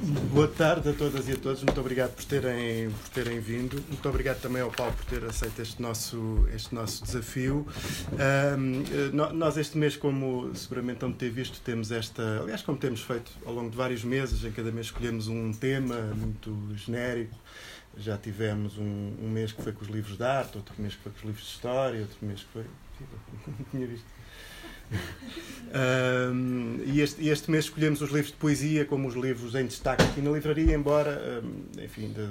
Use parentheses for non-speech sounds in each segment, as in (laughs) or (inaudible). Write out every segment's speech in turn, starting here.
Boa tarde a todas e a todos. Muito obrigado por terem, por terem vindo. Muito obrigado também ao Paulo por ter aceito este nosso, este nosso desafio. Um, nós, este mês, como seguramente vão ter visto, temos esta. Aliás, como temos feito ao longo de vários meses, em cada mês escolhemos um tema muito genérico. Já tivemos um, um mês que foi com os livros de arte, outro mês que foi com os livros de história, outro mês que foi. Não (laughs) tinha visto um, e, este, este mês escolhemos os livros de poesia como os livros em destaque aqui na livraria, embora, um, enfim, de,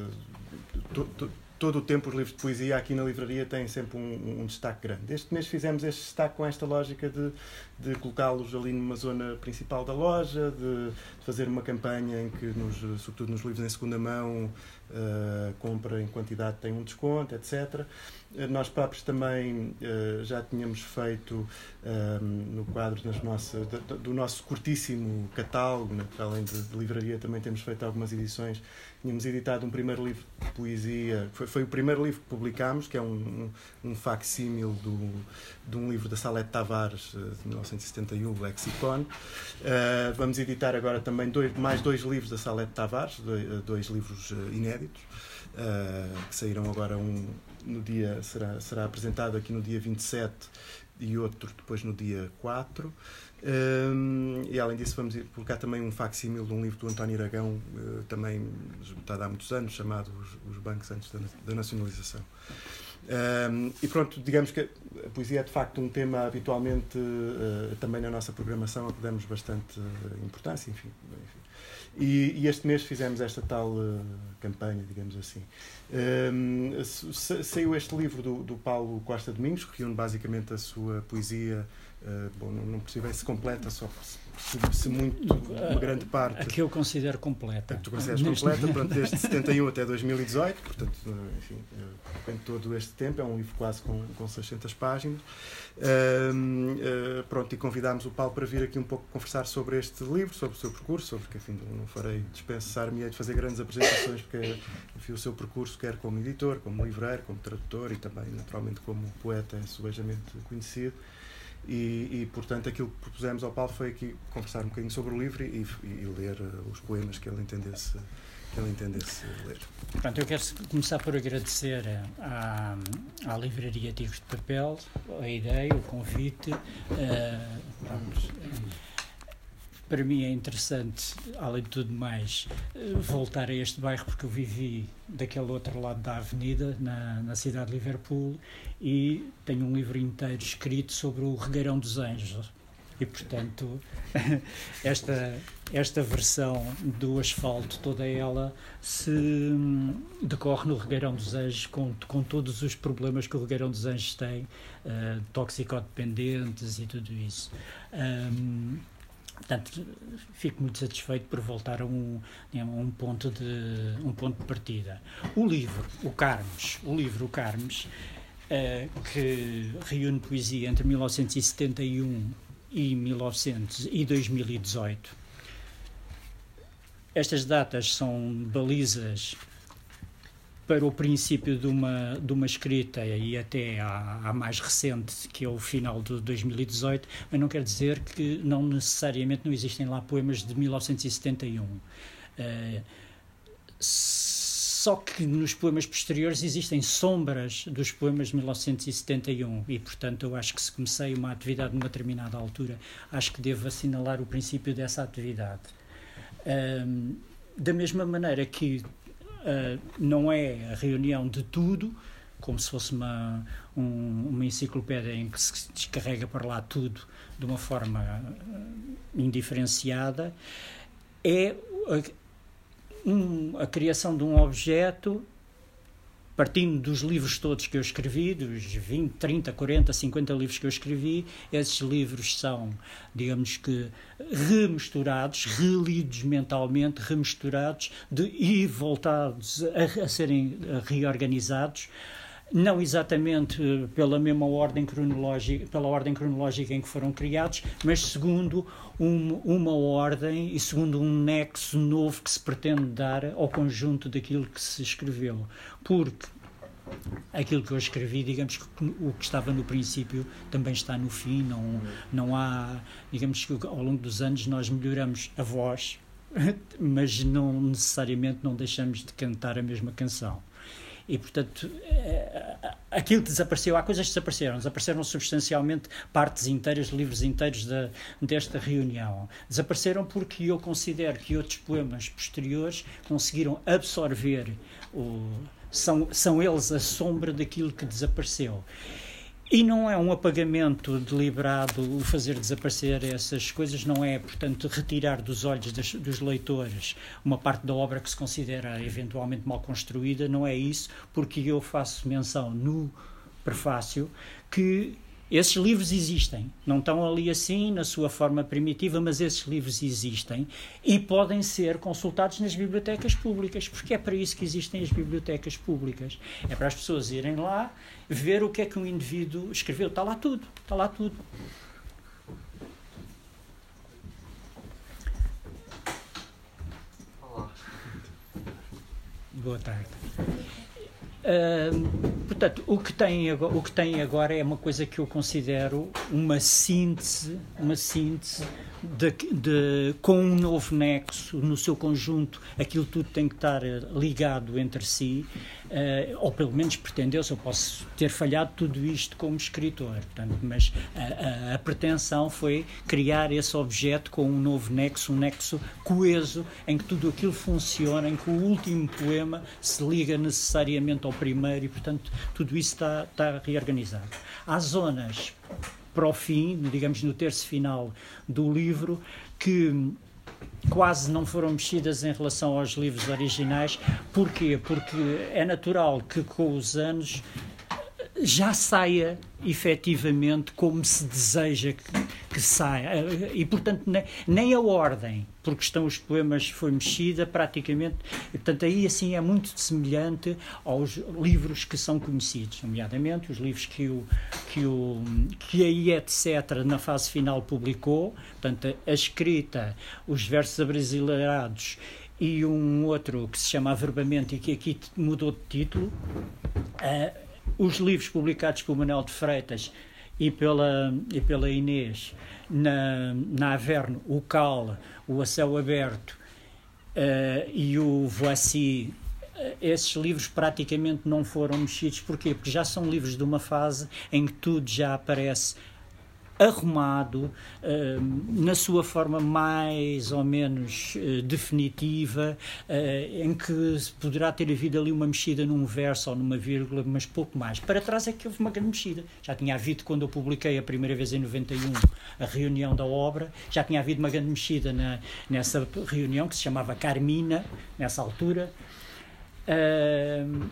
de, de, todo o tempo os livros de poesia aqui na livraria têm sempre um, um destaque grande. Este mês fizemos este destaque com esta lógica de, de colocá-los ali numa zona principal da loja, de, fazer uma campanha em que, nos, sobretudo nos livros em segunda mão, uh, compra em quantidade tem um desconto, etc. Nós próprios também uh, já tínhamos feito no quadro das nossas, do, nosso curtíssimo catálogo, né, além de, livraria, também temos feito algumas edições tínhamos editado um primeiro livro de poesia, foi, foi o primeiro livro que publicámos, que é um, um, um facsímil do, de um livro da Salete Tavares, eh, de 1971, o Lexicon. Uh, vamos editar agora também dois, mais dois livros da Salete Tavares, dois, eh, dois livros inéditos, uh, que saíram agora um no dia, será, será apresentado aqui no dia 27 e outro depois no dia 4. Um, e além disso, vamos publicar também um facsímil de um livro do António Aragão, uh, também esgotado há muitos anos, chamado Os, Os Bancos Antes da, da Nacionalização. Um, e pronto, digamos que a poesia é de facto um tema habitualmente uh, também na nossa programação a que damos bastante uh, importância, enfim. enfim. E, e, este mês fizemos esta tal uh, campanha, digamos assim. Um, saiu este livro do, do Paulo Costa Domingos, que reúne basicamente a sua poesia Uh, bom, não, não percebi se completa, só se, muito, uma grande parte. A que eu considero completa. A que tu consideras completa, pronto, desde (laughs) 71 até 2018, portanto, enfim, em todo este tempo, é um livro quase com, com 600 páginas. Uh, uh, pronto, e convidámos o Paulo para vir aqui um pouco conversar sobre este livro, sobre o seu percurso, sobre que, enfim, não farei dispensar-me de fazer grandes apresentações, porque, enfim, o seu percurso, quer como editor, como livreiro, como tradutor e também, naturalmente, como poeta, é subejamente conhecido. E, e, portanto, aquilo que propusemos ao Paulo foi aqui conversar um bocadinho sobre o livro e, e ler uh, os poemas que ele entendesse que ele entendesse ler. Pronto, eu quero começar por agradecer à, à Livraria Tigres de Papel a ideia, o convite. Uh, vamos, para mim é interessante, além de tudo mais, eh, voltar a este bairro porque eu vivi daquele outro lado da avenida, na, na cidade de Liverpool, e tenho um livro inteiro escrito sobre o Regueirão dos Anjos. E, portanto, (laughs) esta, esta versão do asfalto, toda ela, se hum, decorre no Regueirão dos Anjos, com, com todos os problemas que o Regueirão dos Anjos tem, uh, toxicodependentes e tudo isso. Um, Portanto, fico muito satisfeito por voltar a um, a um, ponto, de, um ponto de partida. O livro, o Carmes, o livro O Carmes, uh, que reúne poesia entre 1971 e, 1900, e 2018. Estas datas são balizas para o princípio de uma, de uma escrita e até à, mais recente, que é o final de 2018, mas não quer dizer que não necessariamente não existem lá poemas de 1971. Uh, eh, só que nos poemas posteriores existem sombras dos poemas de 1971 e, portanto, eu acho que se comecei uma atividade numa determinada altura, acho que devo assinalar o princípio dessa atividade. Um, da mesma maneira que uh, não é a reunião de tudo, como se fosse uma, um, uma enciclopédia em que se descarrega para lá tudo de uma forma uh, indiferenciada, é a, um, a criação de um objeto partindo dos livros todos que eu escrevi, dos 20, 30, 40, 50 livros que eu escrevi, esses livros são, digamos que, remisturados, relidos mentalmente, remisturados de, e voltados a, a serem reorganizados não exatamente pela mesma ordem cronológica, pela ordem cronológica em que foram criados, mas segundo um, uma ordem e segundo um nexo novo que se pretende dar ao conjunto daquilo que se escreveu. Porque aquilo que eu escrevi, digamos que o que estava no princípio também está no fim, não, não há, digamos que ao longo dos anos nós melhoramos a voz, (laughs) mas não necessariamente não deixamos de cantar a mesma canção. E, portanto, eh, aquilo que desapareceu, há coisas que desapareceram. Desapareceram substancialmente partes inteiras, livros inteiros da, desta reunião. Desapareceram porque eu considero que outros poemas posteriores conseguiram absorver o. São, são eles a sombra daquilo que desapareceu. E não é um apagamento deliberado o fazer desaparecer essas coisas, não é, portanto, retirar dos olhos dos, dos leitores uma parte da obra que se considera eventualmente mal construída, não é isso, porque eu faço menção no prefácio que esses livros existem, não estão ali assim na sua forma primitiva, mas esses livros existem e podem ser consultados nas bibliotecas públicas, porque é para isso que existem as bibliotecas públicas. É para as pessoas irem lá ver o que é que um indivíduo escreveu. Está lá tudo, está lá tudo. Olá. Boa tarde portanto, o que, tem o que tem agora é uma coisa que eu considero uma síntese, uma síntese de, de, com um novo nexo no seu conjunto, aquilo tudo tem que estar eh, ligado entre si, uh, ou pelo menos pretendeu-se. Eu posso ter falhado tudo isto como escritor, portanto, mas a, a, a, pretensão foi criar esse objeto com um novo nexo, um nexo coeso, em que tudo aquilo funciona, em que o último poema se liga necessariamente ao primeiro e, portanto, tudo isso está, está reorganizado. Há zonas para o fim, digamos no terço final do livro, que quase não foram mexidas em relação aos livros originais. Porquê? Porque é natural que com os anos já saia efetivamente como se deseja que, que saia. E, portanto, nem, a ordem, porque estão os poemas, foi mexida praticamente. E, portanto, aí assim é muito semelhante aos livros que são conhecidos, nomeadamente os livros que, o, que, o, que a etc. na fase final publicou, portanto, a escrita, os versos abrasileirados e um outro que se chama Averbamento e que aqui mudou de título. Uh, os livros publicados por Manuel de Freitas e pela, e pela Inês na, na Averno, o Cal, o A Céu Aberto uh, e o Voici, uh, esses livros praticamente não foram mexidos. Porquê? Porque já são livros de uma fase em que tudo já aparece arrumado, uh, na sua forma mais ou menos uh, definitiva, uh, em que poderá ter havido ali uma mexida num verso ou numa vírgula, mas pouco mais. Para trás é que houve uma grande mexida. Já tinha havido, quando eu publiquei a primeira vez em 91 a reunião da obra, já tinha havido uma grande mexida na, nessa reunião que se chamava Carmina, nessa altura. Uh,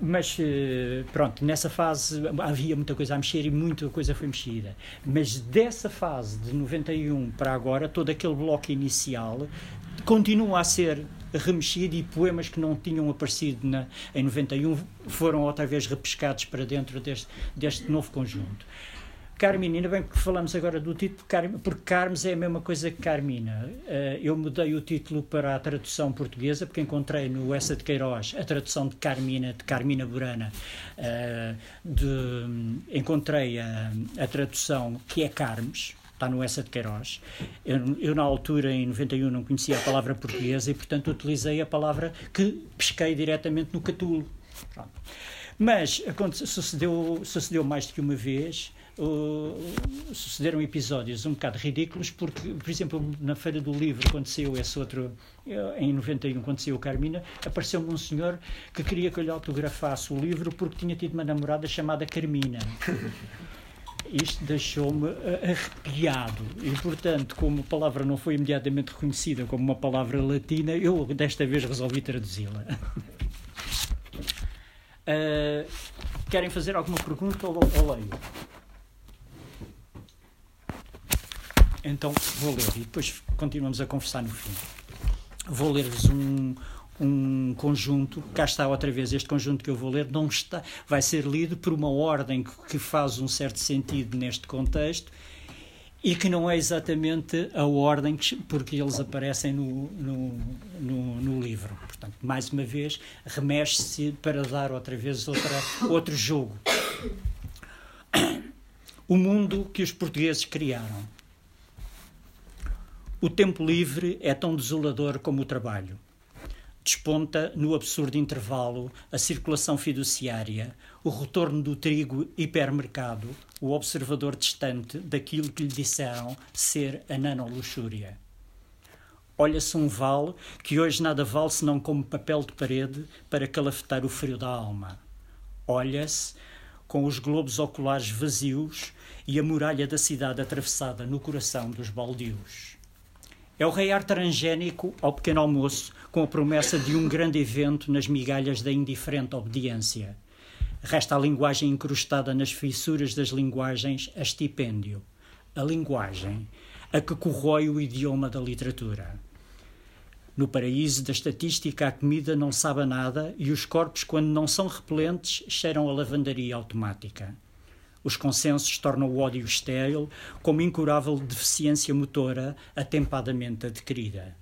mas eh, pronto, nessa fase havia muita coisa a mexer e muita coisa foi mexida. Mas dessa fase de 91 para agora, todo aquele bloco inicial continua a ser remexido e poemas que não tinham aparecido na, em 91 foram outra vez repescados para dentro deste, deste novo conjunto. Carmina, bem que falamos agora do título, porque Carmes é a mesma coisa que Carmina. Eh, eu mudei o título para a tradução portuguesa, porque encontrei no Essa de Queiroz a tradução de Carmina, de Carmina Burana. Eh, de, encontrei a, a tradução que é Carmes, está no Essa de Queiroz. Eu, eu, na altura, em 91, não conhecia a palavra portuguesa e, portanto, utilizei a palavra que pesquei diretamente no Catulo. Pronto. Mas sucedeu, sucedeu mais do que uma vez uh, sucederam episódios um bocado ridículos, porque, por exemplo, na Feira do Livro, quando saiu esse outro, eh, em 91, quando saiu Carmina, apareceu-me um senhor que queria que eu lhe autografasse o livro porque tinha tido uma namorada chamada Carmina. (laughs) Isto deixou-me eh, arrepiado e, portanto, como a palavra não foi imediatamente reconhecida como uma palavra latina, eu desta vez resolvi traduzi-la. Uh, (laughs) querem fazer alguma pergunta ou, ou leio? Então vou ler e depois continuamos a conversar no fim. Vou ler-vos um, um conjunto, cá está outra vez, este conjunto que eu vou ler não está, vai ser lido por uma ordem que faz um certo sentido neste contexto e que não é exatamente a ordem que, porque eles aparecem no, no, no, no livro. Portanto, mais uma vez, remexe-se para dar outra vez outra, outro jogo. (coughs) O mundo que os portugueses criaram. O tempo livre é tão desolador como o trabalho. Desponta no absurdo intervalo a circulação fiduciária, o retorno do trigo hipermercado, o observador distante daquilo que lhe disseram ser a nanoluxúria. Olha-se um vale que hoje nada vale senão como papel de parede para calafetar o frio da alma. Olha-se com os globos oculares vazios e a muralha da cidade atravessada no coração dos baldios. É o reiar transgénico ao pequeno almoço, com a promessa de um grande evento nas migalhas da indiferente obediência. Resta a linguagem incrustada nas fissuras das linguagens a estipêndio. A linguagem, a que corrói o idioma da literatura. No paraíso da estatística, a comida não sabe nada e os corpos, quando não são repelentes, cheiram a lavandaria automática. Os consensos tornam o ódio estéril como incurável deficiência motora atempadamente adquirida.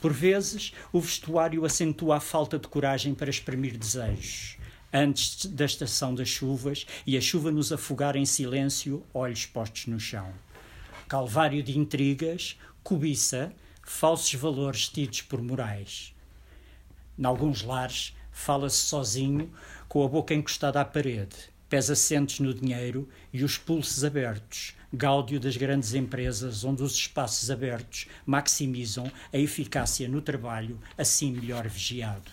Por vezes, o vestuário acentua a falta de coragem para exprimir desejos, antes da estação das chuvas e a chuva nos afogar em silêncio, olhos postos no chão. Calvário de intrigas, cobiça, falsos valores tidos por morais. Em alguns lares, fala-se sozinho, com a boca encostada à parede pés assentes no dinheiro e os pulsos abertos, gáudio das grandes empresas onde os espaços abertos maximizam a eficácia no trabalho, assim melhor vigiado.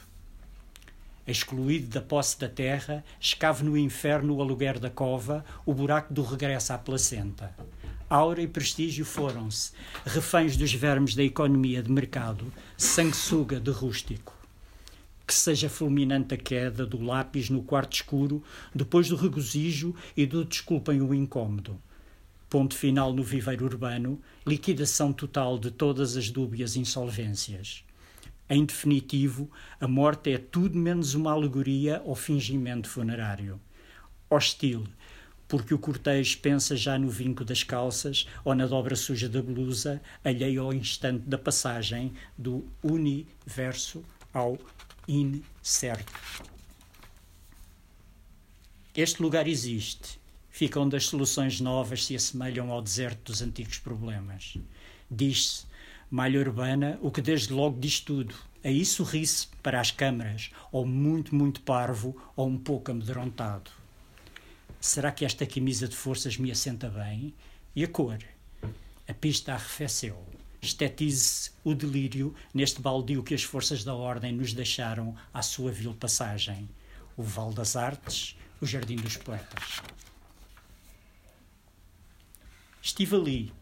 Excluído da posse da terra, escave no inferno o aluguer da cova, o buraco do regresso à placenta. Aura e prestígio foram-se, reféns dos vermes da economia de mercado, sanguessuga de rústico que seja fulminante a queda do lápis no quarto escuro, depois do regozijo e do desculpem o incômodo. Ponto final no viveiro urbano, liquidação total de todas as dúbias insolvências. Em definitivo, a morte é tudo menos uma alegoria ou fingimento funerário. Hostil, porque o cortejo pensa já no vinco das calças ou na dobra suja da blusa, alheio ao instante da passagem do universo ao incerto. Este lugar existe. Fica onde as soluções novas se assemelham ao deserto dos antigos problemas. Diz-se, malha urbana, o que desde logo diz tudo. Aí sorri-se para as câmaras, ou muito, muito parvo, ou um pouco amedrontado. Será que esta camisa de forças me assenta bem? E a cor? A pista arrefeceu estetize o delírio neste baldio que as forças da ordem nos deixaram à sua vil passagem. O Val das Artes, o Jardim dos Poetas. Estive ali.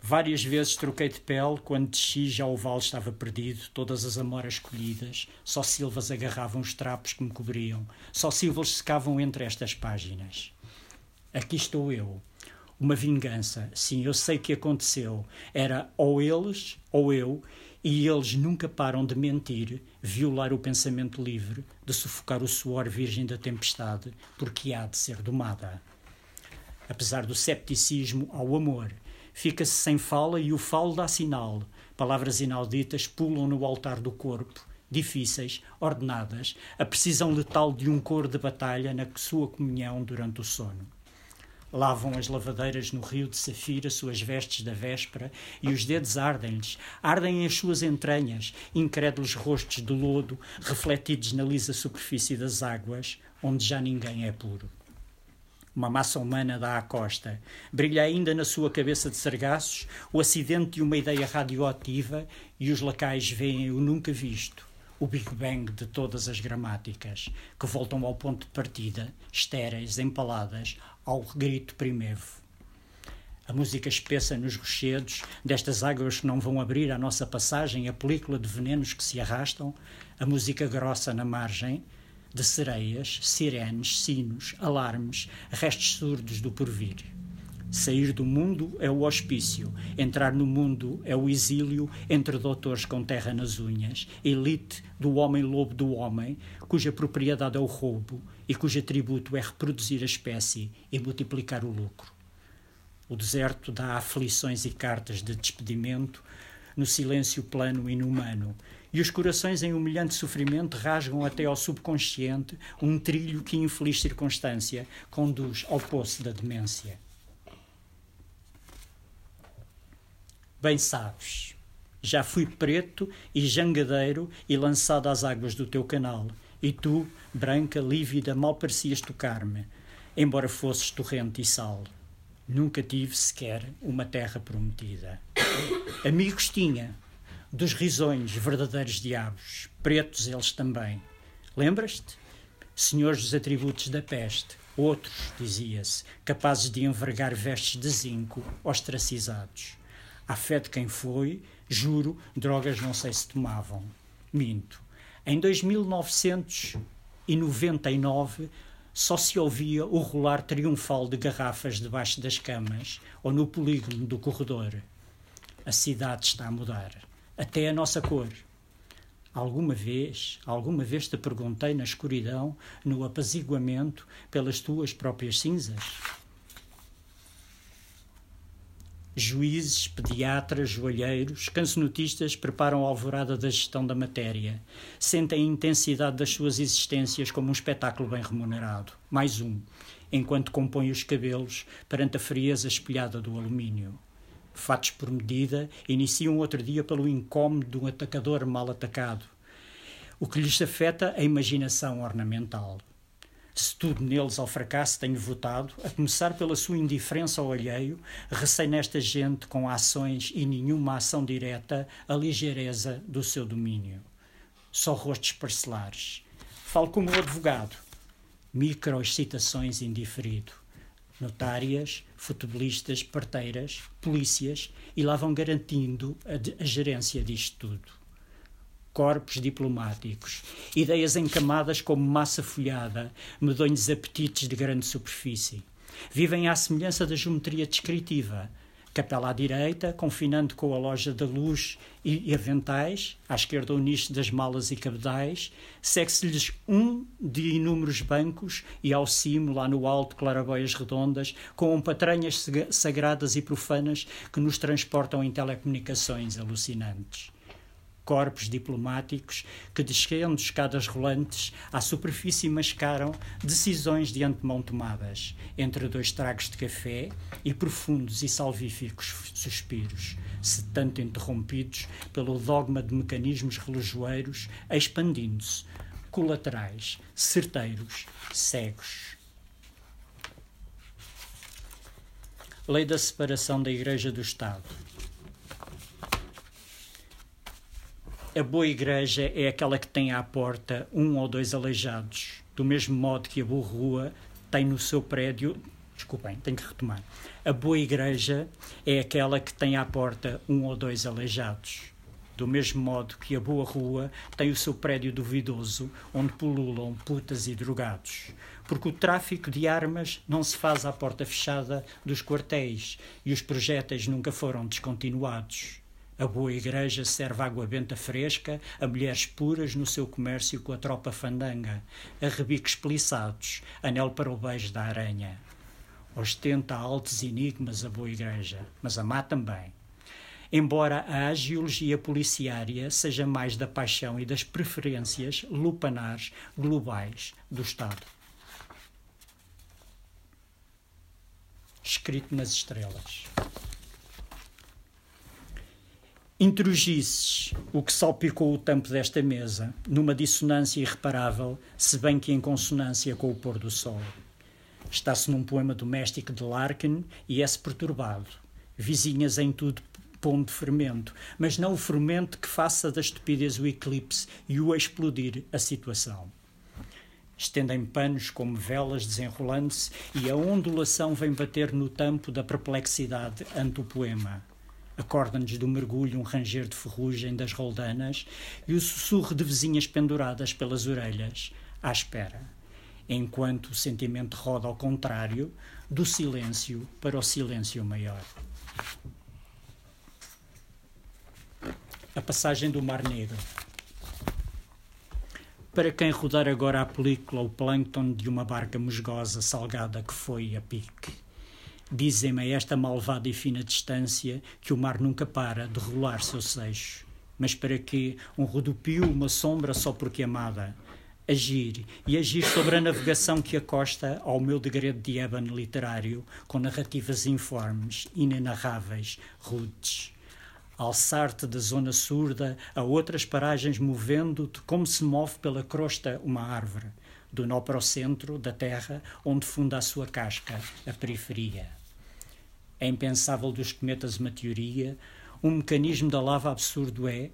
Várias vezes troquei de pele, quando desci já o vale estava perdido, todas as amoras colhidas, só silvas agarravam os trapos que me cobriam, só silvas secavam entre estas páginas. Aqui estou eu, uma vingança. Sim, eu sei que aconteceu. Era ou eles ou eu, e eles nunca param de mentir, violar o pensamento livre, de sufocar o suor virgem da tempestade, porque há de ser domada. Apesar do cepticismo ao amor, fica-se sem fala e o falo dá sinal. Palavras inauditas pulam no altar do corpo, difíceis, ordenadas, a precisão letal de um cor de batalha na sua comunhão durante o sono. Lavam as lavadeiras no rio de Safira suas vestes da véspera e os dedos ardem-lhes, ardem as suas entranhas, incrédulos rostos de lodo refletidos na lisa superfície das águas, onde já ninguém é puro. Uma massa humana dá à costa. Brilha ainda na sua cabeça de sargaços o acidente de uma ideia radioativa e os lacais veem o nunca visto, o Big Bang de todas as gramáticas, que voltam ao ponto de partida, estéreis, empaladas, ao grito primeiro. A música espessa nos rochedos, destas águas que não vão abrir à nossa passagem, a película de venenos que se arrastam, a música grossa na margem, de sereias, sirenes, sinos, alarmes, restos surdos do porvir. Sair do mundo é o hospício, entrar no mundo é o exílio entre doutores com terra nas unhas, elite do homem-lobo do homem, cuja propriedade é o roubo e cujo atributo é reproduzir a espécie e multiplicar o lucro. O deserto dá aflições e cartas de despedimento no silêncio plano e inumano, e os corações em humilhante sofrimento rasgam até ao subconsciente um trilho que, infeliz circunstância, conduz ao poço da demência. Bem sabes, já fui preto e jangadeiro e lançado às águas do teu canal, e tu, branca, lívida, mal parecias tocar-me, embora fosses torrente e sal. Nunca tive sequer uma terra prometida. Amigos tinha, dos risonhos, verdadeiros diabos, pretos eles também. Lembras-te? Senhores dos atributos da peste, outros, dizia-se, capazes de envergar vestes de zinco, ostracizados. À fé de quem foi, juro, drogas não sei se tomavam. Minto. Em 2999 só se ouvia o rolar triunfal de garrafas debaixo das camas ou no polígono do corredor. A cidade está a mudar, até a nossa cor. Alguma vez, alguma vez te perguntei na escuridão, no apaziguamento, pelas tuas próprias cinzas? Juízes, pediatras, joalheiros, cancionotistas preparam a alvorada da gestão da matéria. Sentem a intensidade das suas existências como um espetáculo bem remunerado. Mais um, enquanto compõem os cabelos perante a frieza espelhada do alumínio. Fatos por medida, iniciam outro dia pelo incómodo de um atacador mal atacado. O que lhes afeta a imaginação ornamental se tudo neles ao fracasso tenho votado, a começar pela sua indiferença ao alheio, recei nesta gente com ações e nenhuma ação direta a ligeireza do seu domínio. Só rostos parcelares. Falo como advogado. Microexcitações indiferido. Notárias, futebolistas, parteiras, polícias e lá vão garantindo a, a gerência disto tudo corpos diplomáticos, ideias encamadas como massa folhada, medonhos apetites de grande superfície. Vivem à semelhança da geometria descritiva. Capela à direita, confinando com a loja da luz e aventais, à esquerda o nicho das malas e cabedais, segue-se-lhes um de inúmeros bancos e ao cimo, lá no alto, clarabóias redondas, com patranhas sagradas e profanas que nos transportam em telecomunicações alucinantes corpos diplomáticos que, descendo escadas rolantes, à superfície mascaram decisões de antemão tomadas, entre dois tragos de café e profundos e salvíficos suspiros, se tanto interrompidos pelo dogma de mecanismos relojoeiros, expandindo-se, colaterais, certeiros, cegos. Lei da separação da Igreja do Estado A boa igreja é aquela que tem à porta um ou dois aleijados, do mesmo modo que a boa rua tem no seu prédio. Desculpem, tenho que retomar. A boa igreja é aquela que tem à porta um ou dois aleijados, do mesmo modo que a boa rua tem o seu prédio duvidoso, onde pululam putas e drogados. Porque o tráfico de armas não se faz à porta fechada dos quartéis e os projéteis nunca foram descontinuados. A boa igreja serve água benta fresca a mulheres puras no seu comércio com a tropa fandanga, a rebicos peliçados, anel para o beijo da aranha. Ostenta altos enigmas a boa igreja, mas a má também. Embora a agiologia policiária seja mais da paixão e das preferências lupanares globais do Estado. Escrito nas estrelas. Introgisses o que salpicou o tampo desta mesa, numa dissonância irreparável, se bem que em consonância com o pôr do sol. Está-se num poema doméstico de Larkin e é-se perturbado. Vizinhas em tudo de fermento, mas não o fermento que faça da estupidez o eclipse e o explodir a situação. Estendem panos como velas desenrolando-se e a ondulação vem bater no tampo da perplexidade ante o poema Acorda-nos do mergulho um ranger de ferrugem das roldanas e o sussurro de vizinhas penduradas pelas orelhas, à espera, enquanto o sentimento roda ao contrário, do silêncio para o silêncio maior. A passagem do Mar Negro. Para quem rodar agora a película o plâncton de uma barca musgosa salgada que foi a pique Dizem-me a esta malvada e fina distância que o mar nunca para de rolar seu seixo. Mas para que um rodopio, uma sombra só porque amada? Agir e agir sobre a navegação que acosta ao meu degredo de ébano literário, com narrativas informes, inenarráveis, rudes. alçar-te da zona surda a outras paragens, movendo-te como se move pela crosta uma árvore, do nó para o centro da terra, onde funda a sua casca, a periferia. É impensável dos cometas uma teoria, um mecanismo da lava absurdo é,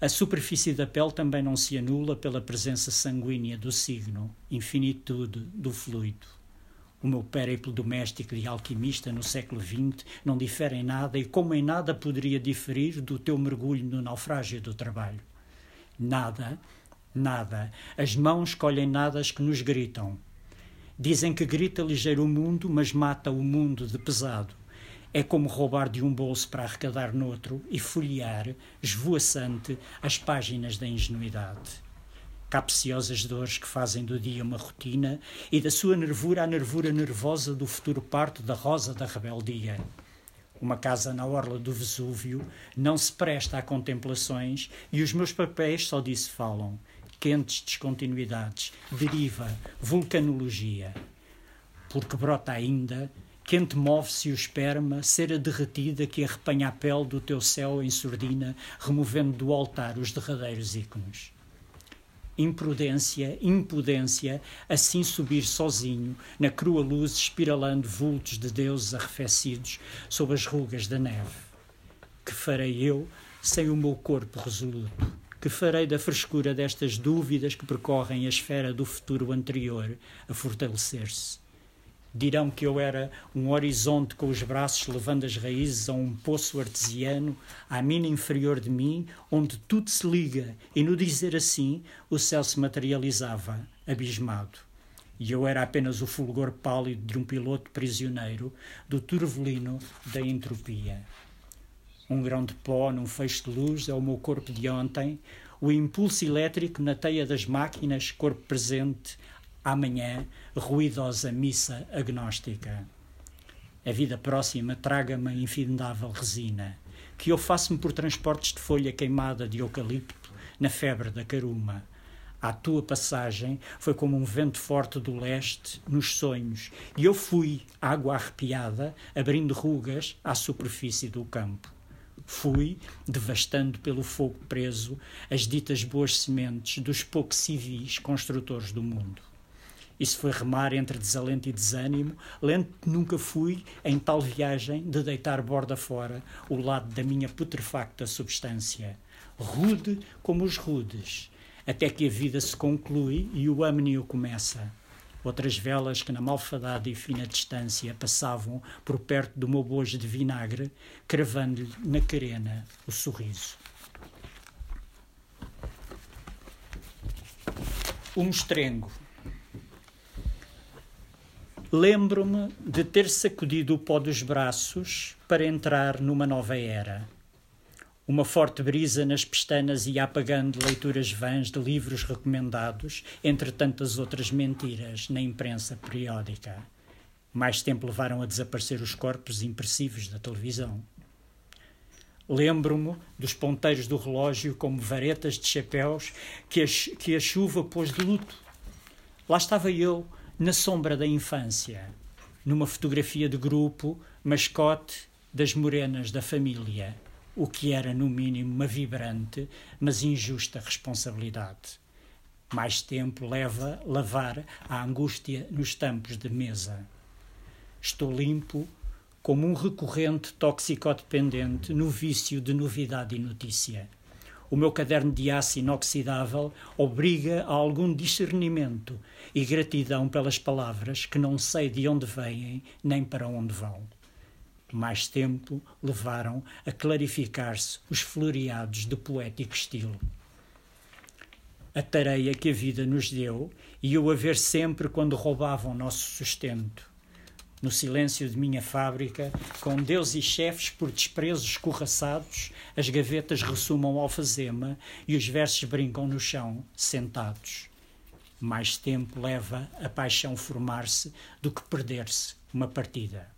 a superfície da pele também não se anula pela presença sanguínea do signo, infinitude do fluido. O meu périplo doméstico de alquimista no século XX não difere em nada e como em nada poderia diferir do teu mergulho no naufrágio do trabalho. Nada, nada. As mãos colhem nadas que nos gritam. Dizem que grita ligeiro o mundo, mas mata o mundo de pesado. É como roubar de um bolso para arrecadar noutro e folhear, esvoaçante, as páginas da ingenuidade capciosas dores que fazem do dia uma rotina e da sua nervura a nervura nervosa do futuro parto da rosa da rebeldia. Uma casa na orla do Vesúvio não se presta a contemplações e os meus papéis só disso falam. Quentes descontinuidades, deriva, vulcanologia. Porque brota ainda, quente move-se o esperma, cera derretida que arrepanha a pele do teu céu em surdina, removendo do altar os derradeiros ícones imprudência, impudência, assim subir sozinho, na crua luz espiralando vultos de deuses arrefecidos sob as rugas da neve. Que farei eu sem o meu corpo resoluto? Que farei da frescura destas dúvidas que percorrem a esfera do futuro anterior a fortalecer-se? Dirão que eu era um horizonte com os braços levando as raízes a um poço artesiano, à mina inferior de mim, onde tudo se liga, e no dizer assim, o céu se materializava, abismado. E eu era apenas o fulgor pálido de um piloto prisioneiro do turvelino da entropia. Um grão de pó num feixe de luz é o meu corpo de ontem, o impulso elétrico na teia das máquinas, corpo presente, amanhã, ruidosa missa agnóstica. A vida próxima traga-me a infindável resina, que eu faço-me por transportes de folha queimada de eucalipto na febre da caruma. A tua passagem foi como um vento forte do leste nos sonhos, e eu fui, água arrepiada, abrindo rugas à superfície do campo. Fui, devastando pelo fogo preso as ditas boas sementes dos poucos civis construtores do mundo. Isso foi remar entre desalento e desânimo. Lento nunca fui em tal viagem de deitar borda fora o lado da minha putrefacta substância. Rude como os rudes, até que a vida se conclui e o amnio começa. Outras velas que na malfadada e fina distância passavam por perto do meu bojo de vinagre, cravando-lhe na carena o sorriso. O mostrengo. Lembro-me de ter sacudido o pó dos braços para entrar numa nova era. Uma forte brisa nas pestanas ia apagando leituras vãs de livros recomendados, entre tantas outras mentiras na imprensa periódica. Mais tempo levaram a desaparecer os corpos impressivos da televisão. Lembro-me dos ponteiros do relógio como varetas de chapéus que a, que a chuva pôs de luto. Lá estava eu, na sombra da infância, numa fotografia de grupo, mascote das morenas da família, o que era, no mínimo, uma vibrante, mas injusta responsabilidade. Mais tempo leva lavar a angústia nos tampos de mesa. Estou limpo como um recorrente toxicodependente no vício de novidade e notícia. O meu caderno de aço inoxidável obriga a algum discernimento e gratidão pelas palavras que não sei de onde vêm nem para onde vão. Mais tempo levaram a clarificar-se os floreados de poético estilo. A tareia que a vida nos deu e o haver sempre quando roubavam nosso sustento no silêncio de minha fábrica, com Deus e chefes por desprezos escorraçados, as gavetas ressumam alfazema e os versos brincam no chão, sentados. Mais tempo leva a paixão formar-se do que perder-se uma partida.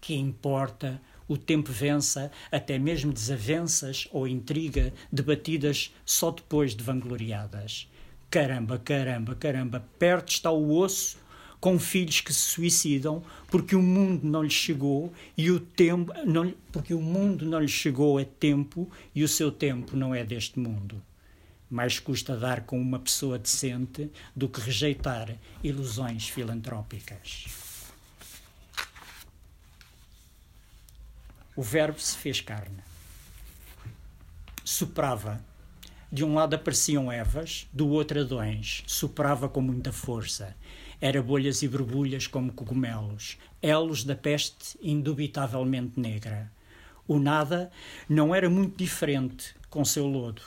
Que importa o tempo vença até mesmo desavenças ou intriga debatidas só depois de vangloriadas. Caramba, caramba, caramba, perto está o osso com filhos que se suicidam porque o mundo não lhes chegou e o tempo não, porque o mundo não lhes chegou a tempo e o seu tempo não é deste mundo. Mais custa dar com uma pessoa decente do que rejeitar ilusões filantrópicas. O Verbo se fez carne. Soprava de um lado apareciam Evas, do outro Adões. Soprava com muita força. Era bolhas e borbulhas como cogumelos, elos da peste indubitavelmente negra. O nada não era muito diferente com seu lodo.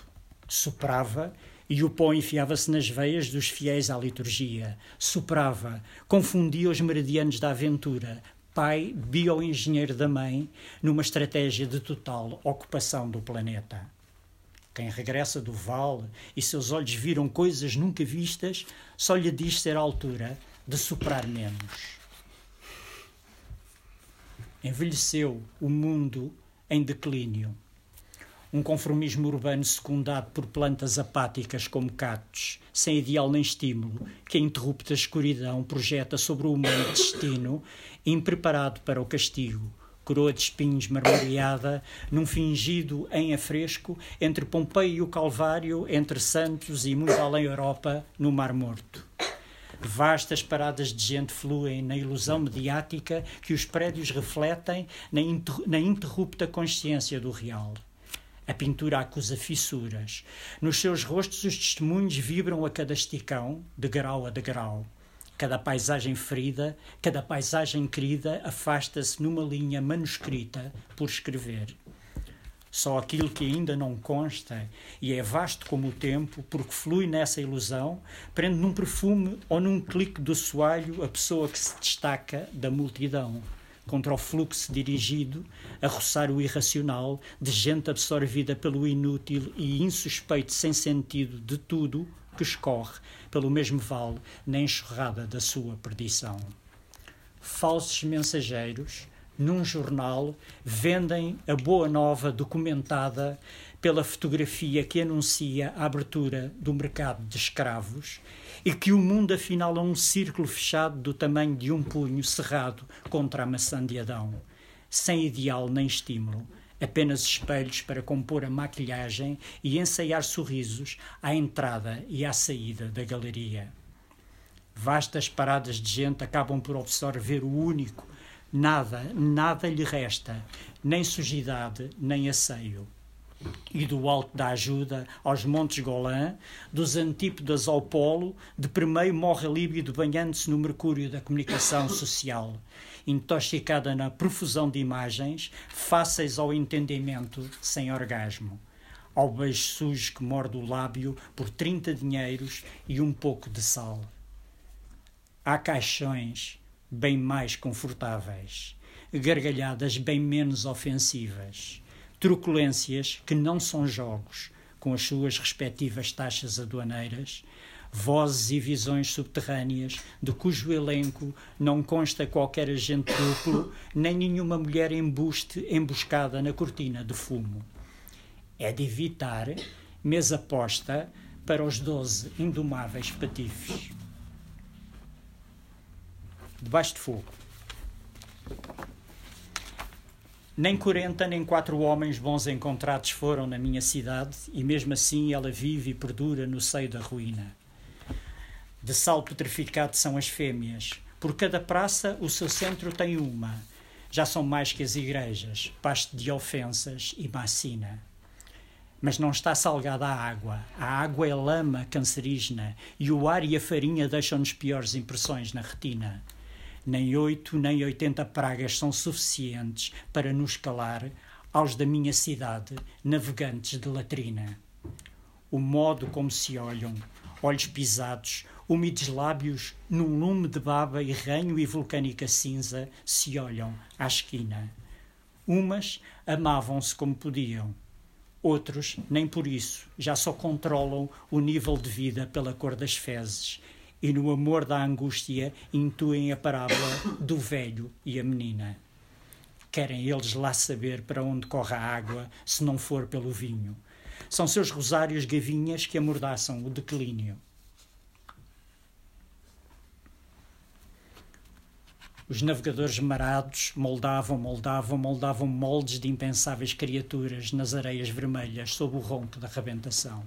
Soprava e o pó enfiava-se nas veias dos fiéis à liturgia. Soprava, confundia os meridianos da aventura, pai bioengenheiro da mãe, numa estratégia de total ocupação do planeta. Quem regressa do vale e seus olhos viram coisas nunca vistas, só lhe diz ser a altura de soprar menos. Envelheceu o mundo em declínio. Um conformismo urbano secundado por plantas apáticas como cactos, sem ideal nem estímulo, que a interrupta escuridão projeta sobre o humano destino, impreparado para o castigo, coroa de espinhos marmoreada, num fingido em afresco, entre Pompeia e o Calvário, entre Santos e muito além Europa, no Mar Morto. Vastas paradas de gente fluem na ilusão mediática que os prédios refletem na, na interrupta consciência do real. A pintura acusa fissuras. Nos seus rostos os testemunhos vibram a cada esticão, de grau a degrau. Cada paisagem ferida, cada paisagem querida afasta-se numa linha manuscrita por escrever. Só aquilo que ainda não consta e é vasto como o tempo, porque flui nessa ilusão, prende num perfume ou num clique do soalho a pessoa que se destaca da multidão contra o fluxo dirigido a roçar o irracional de gente absorvida pelo inútil e insuspeito sem sentido de tudo que escorre pelo mesmo vale na enxurrada da sua perdição. Falsos mensageiros, num jornal, vendem a boa nova documentada pela fotografia que anuncia a abertura do mercado de escravos e que o mundo afinal é um círculo fechado do tamanho de um punho cerrado contra a maçã de Adão, sem ideal nem estímulo, apenas espelhos para compor a maquilhagem e ensaiar sorrisos à entrada e à saída da galeria. Vastas paradas de gente acabam por absorver o único, nada, nada lhe resta, nem sujidade, nem asseio. E do alto da ajuda aos Montes Golã, dos antípodas ao polo, de primeiro morre líbido banhando-se no mercúrio da comunicação social intoxicada na profusão de imagens, fáceis ao entendimento, sem orgasmo. Ao beijo sujo que morde o lábio por 30 dinheiros e um pouco de sal. Há caixões bem mais confortáveis, gargalhadas bem menos ofensivas, truculências que não são jogos, com as suas respectivas taxas aduaneiras, vozes e visões subterrâneas, de cujo elenco não consta qualquer agente duplo, nem nenhuma mulher embuste emboscada na cortina de fumo. É de evitar mesa posta para os doze indomáveis patifes. Debaixo de fogo. Nem quarenta nem quatro homens bons encontrados foram na minha cidade, e mesmo assim ela vive e perdura no seio da ruína. De sal petrificado são as fêmeas. Por cada praça, o seu centro tem uma. Já são mais que as igrejas, pasto de ofensas e macina. Mas não está salgada a água. A água é lama cancerígena e o ar e a farinha deixam-nos piores impressões na retina. Nem oito nem oitenta pragas são suficientes para nos calar aos da minha cidade, navegantes de latrina. O modo como se olham, olhos pisados, úmidos lábios, num lume de baba e ranho e vulcânica cinza, se olham à esquina. Umas amavam-se como podiam. Outros, nem por isso, já só controlam o nível de vida pela cor das fezes e no amor da angústia intuem a parábola do velho e a menina. Querem eles lá saber para onde corre a água, se não for pelo vinho. São seus rosários gavinhas que amordaçam o declínio. Os navegadores marados moldavam, moldavam, moldavam moldes de impensáveis criaturas nas areias vermelhas sob o ronco da rebentação.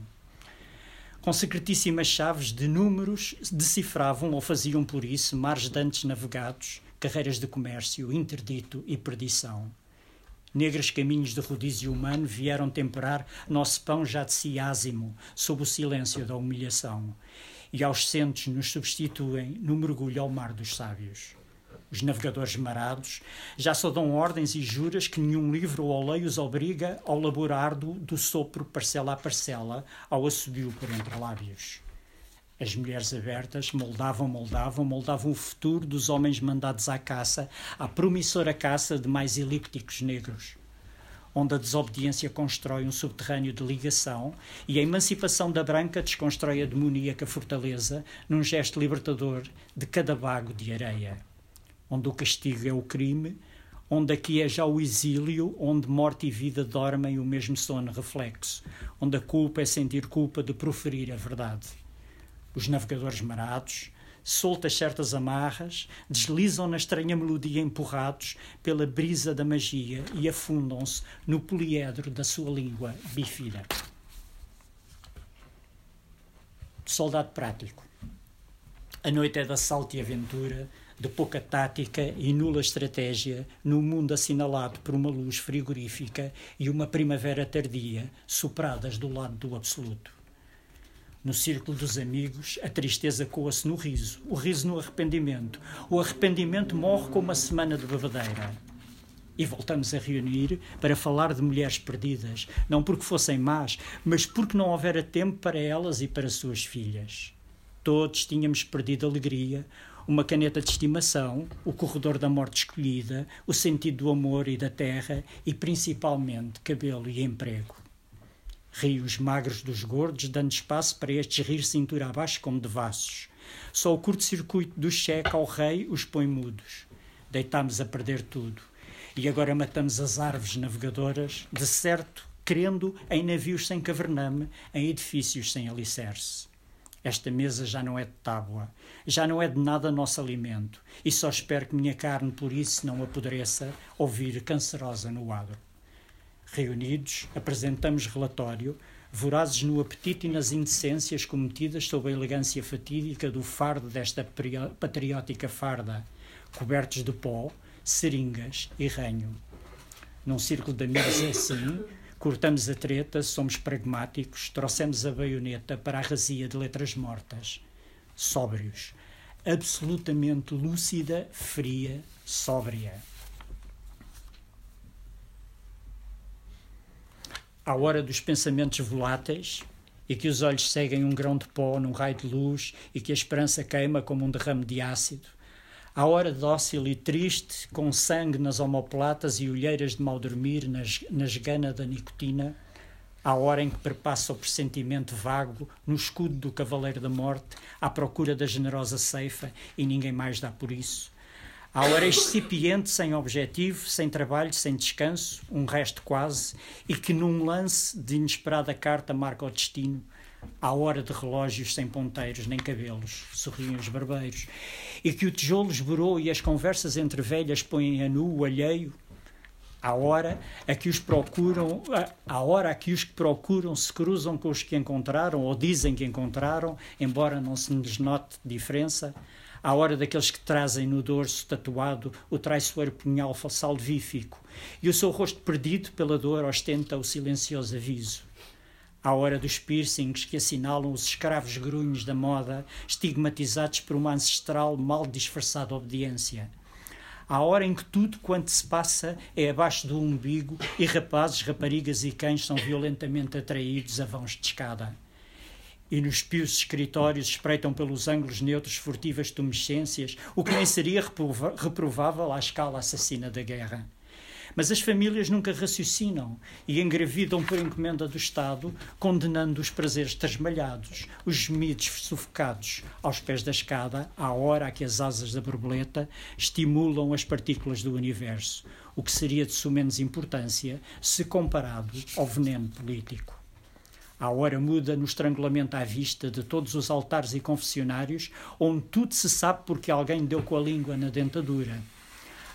Com secretíssimas chaves de números decifravam ou faziam por isso mares dantes navegados, carreiras de comércio, interdito e perdição. Negros caminhos de rodízio humano vieram temperar nosso pão já de si ázimo, sob o silêncio da humilhação, e aos centos nos substituem no mergulho ao mar dos sábios os navegadores marados, já só dão ordens e juras que nenhum livro ou lei os obriga ao labor árduo do sopro parcela a parcela, ao assobio por entre lábios. As mulheres abertas moldavam, moldavam, moldavam o futuro dos homens mandados à caça, à promissora caça de mais elípticos negros. Onde a desobediência constrói um subterrâneo de ligação e a emancipação da branca desconstrói a demoníaca fortaleza num gesto libertador de cada vago de areia onde o castigo é o crime, onde aqui é já o exílio, onde morte e vida dormem o mesmo sono reflexo, onde a culpa é sentir culpa de proferir a verdade. Os navegadores marados, soltas certas amarras, deslizam na estranha melodia empurrados pela brisa da magia e afundam-se no poliedro da sua língua bífida. Soldado prático. A noite é de assalto e aventura, de pouca tática e nula estratégia no mundo assinalado por uma luz frigorífica e uma primavera tardia, sopradas do lado do absoluto. No círculo dos amigos, a tristeza coa-se no riso, o riso no arrependimento. O arrependimento morre com uma semana de bebedeira. E voltamos a reunir para falar de mulheres perdidas, não porque fossem más, mas porque não houvera tempo para elas e para suas filhas. Todos tínhamos perdido alegria, uma caneta de estimação, o corredor da morte escolhida, o sentido do amor e da terra e principalmente cabelo e emprego. Rios magros dos gordos, dando espaço para estes rir cintura abaixo como devassos. Só o curto-circuito do cheque ao rei os põe mudos. Deitámos a perder tudo. E agora matamos as árvores navegadoras, de certo, querendo em navios sem cavername, em edifícios sem alicerce. Esta mesa já não é de tábua, já não é de nada nosso alimento, e só espero que minha carne por isso não apodreça ou vir cancerosa no adro. Reunidos, apresentamos relatório, vorazes no apetite e nas indecências cometidas sob a elegância fatídica do fardo desta patriótica farda, cobertos de pó, seringas e ranho. Num círculo de amigos assim, Cortamos a treta, somos pragmáticos, trouxemos a baioneta para a razia de letras mortas. Sóbrios. Absolutamente lúcida, fria, sóbria. À hora dos pensamentos voláteis, e que os olhos seguem um grão de pó num raio de luz e que a esperança queima como um derrame de ácido, à hora dócil e triste, com sangue nas omoplatas e olheiras de mal dormir nas, nas gana da nicotina, à hora em que perpassa o pressentimento vago no escudo do Cavaleiro da Morte, à procura da generosa ceifa e ninguém mais dá por isso. À hora excipiente, sem objetivo, sem trabalho, sem descanso, um resto quase, e que num lance de inesperada carta marca o destino, à hora de relógios sem ponteiros nem cabelos, sorriam os barbeiros, e que o tijolo esborou e as conversas entre velhas põem a nu o alheio, à hora a que os procuram, à hora a que os que procuram se cruzam com os que encontraram ou dizem que encontraram, embora não se lhes note diferença, à hora daqueles que trazem no dorso tatuado o traiçoeiro punhal salvífico, e o seu rosto perdido pela dor ostenta o silencioso aviso à hora dos piercings que assinalam os escravos grunhos da moda, estigmatizados por uma ancestral mal disfarçada obediência. À hora em que tudo quanto se passa é abaixo do umbigo e rapazes, raparigas e cães são violentamente atraídos a vãos de escada. E nos pios escritórios espreitam pelos ângulos neutros furtivas tumescências, o que nem seria reprovável à escala assassina da guerra. Mas as famílias nunca raciocinam e engravidam por encomenda do Estado, condenando os prazeres trasmalhados, os gemidos sufocados aos pés da escada, à hora a que as asas da borboleta estimulam as partículas do universo, o que seria de sumenos importância se comparado ao veneno político. A hora muda no estrangulamento à vista de todos os altares e confessionários, onde tudo se sabe porque alguém deu com a língua na dentadura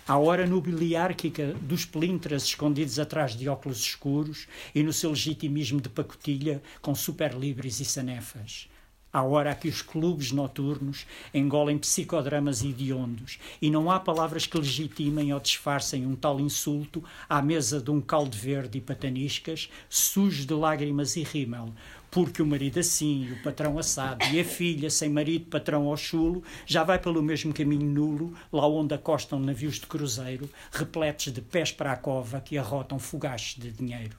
à hora nobiliárquica dos pelintras escondidos atrás de óculos escuros e no seu legitimismo de pacotilha com superlibres e sanefas. À hora que os clubes noturnos engolem psicodramas hediondos e não há palavras que legitimem ou disfarcem um tal insulto à mesa de um caldo verde e pataniscas, sujo de lágrimas e rímel, porque o marido assim, o patrão assado, e a filha, sem marido, patrão ao chulo, já vai pelo mesmo caminho nulo, lá onde acostam navios de cruzeiro, repletos de pés para a cova que arrotam fogachos de dinheiro.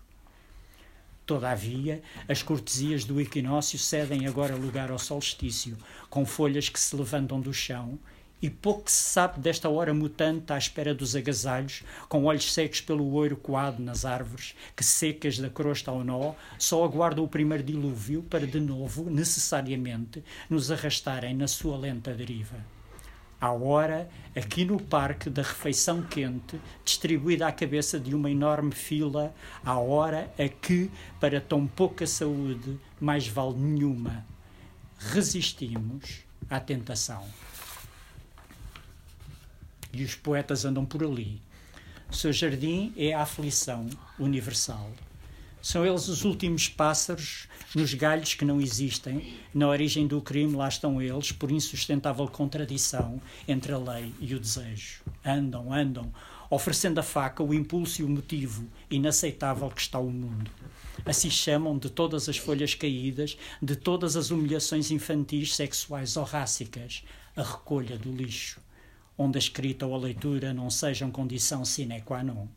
Todavia, as cortesias do equinócio cedem agora lugar ao solstício, com folhas que se levantam do chão e pouco se sabe desta hora mutante à espera dos agasalhos, com olhos secos pelo ouro coado nas árvores, que secas da crosta ao nó, só aguardam o primeiro dilúvio para de novo, necessariamente, nos arrastarem na sua lenta deriva. À hora, aqui no parque da refeição quente, distribuída à cabeça de uma enorme fila, à hora a que, para tão pouca saúde, mais vale nenhuma. Resistimos à tentação e os poetas andam por ali. Seu jardim é a aflição universal. São eles os últimos pássaros nos galhos que não existem. Na origem do crime, lá estão eles, por insustentável contradição entre a lei e o desejo. Andam, andam, oferecendo a faca o impulso e o motivo inaceitável que está o mundo. Assim chamam de todas as folhas caídas, de todas as humilhações infantis, sexuais ou rássicas, a recolha do lixo onde a escrita ou a leitura não sejam condição sine qua non.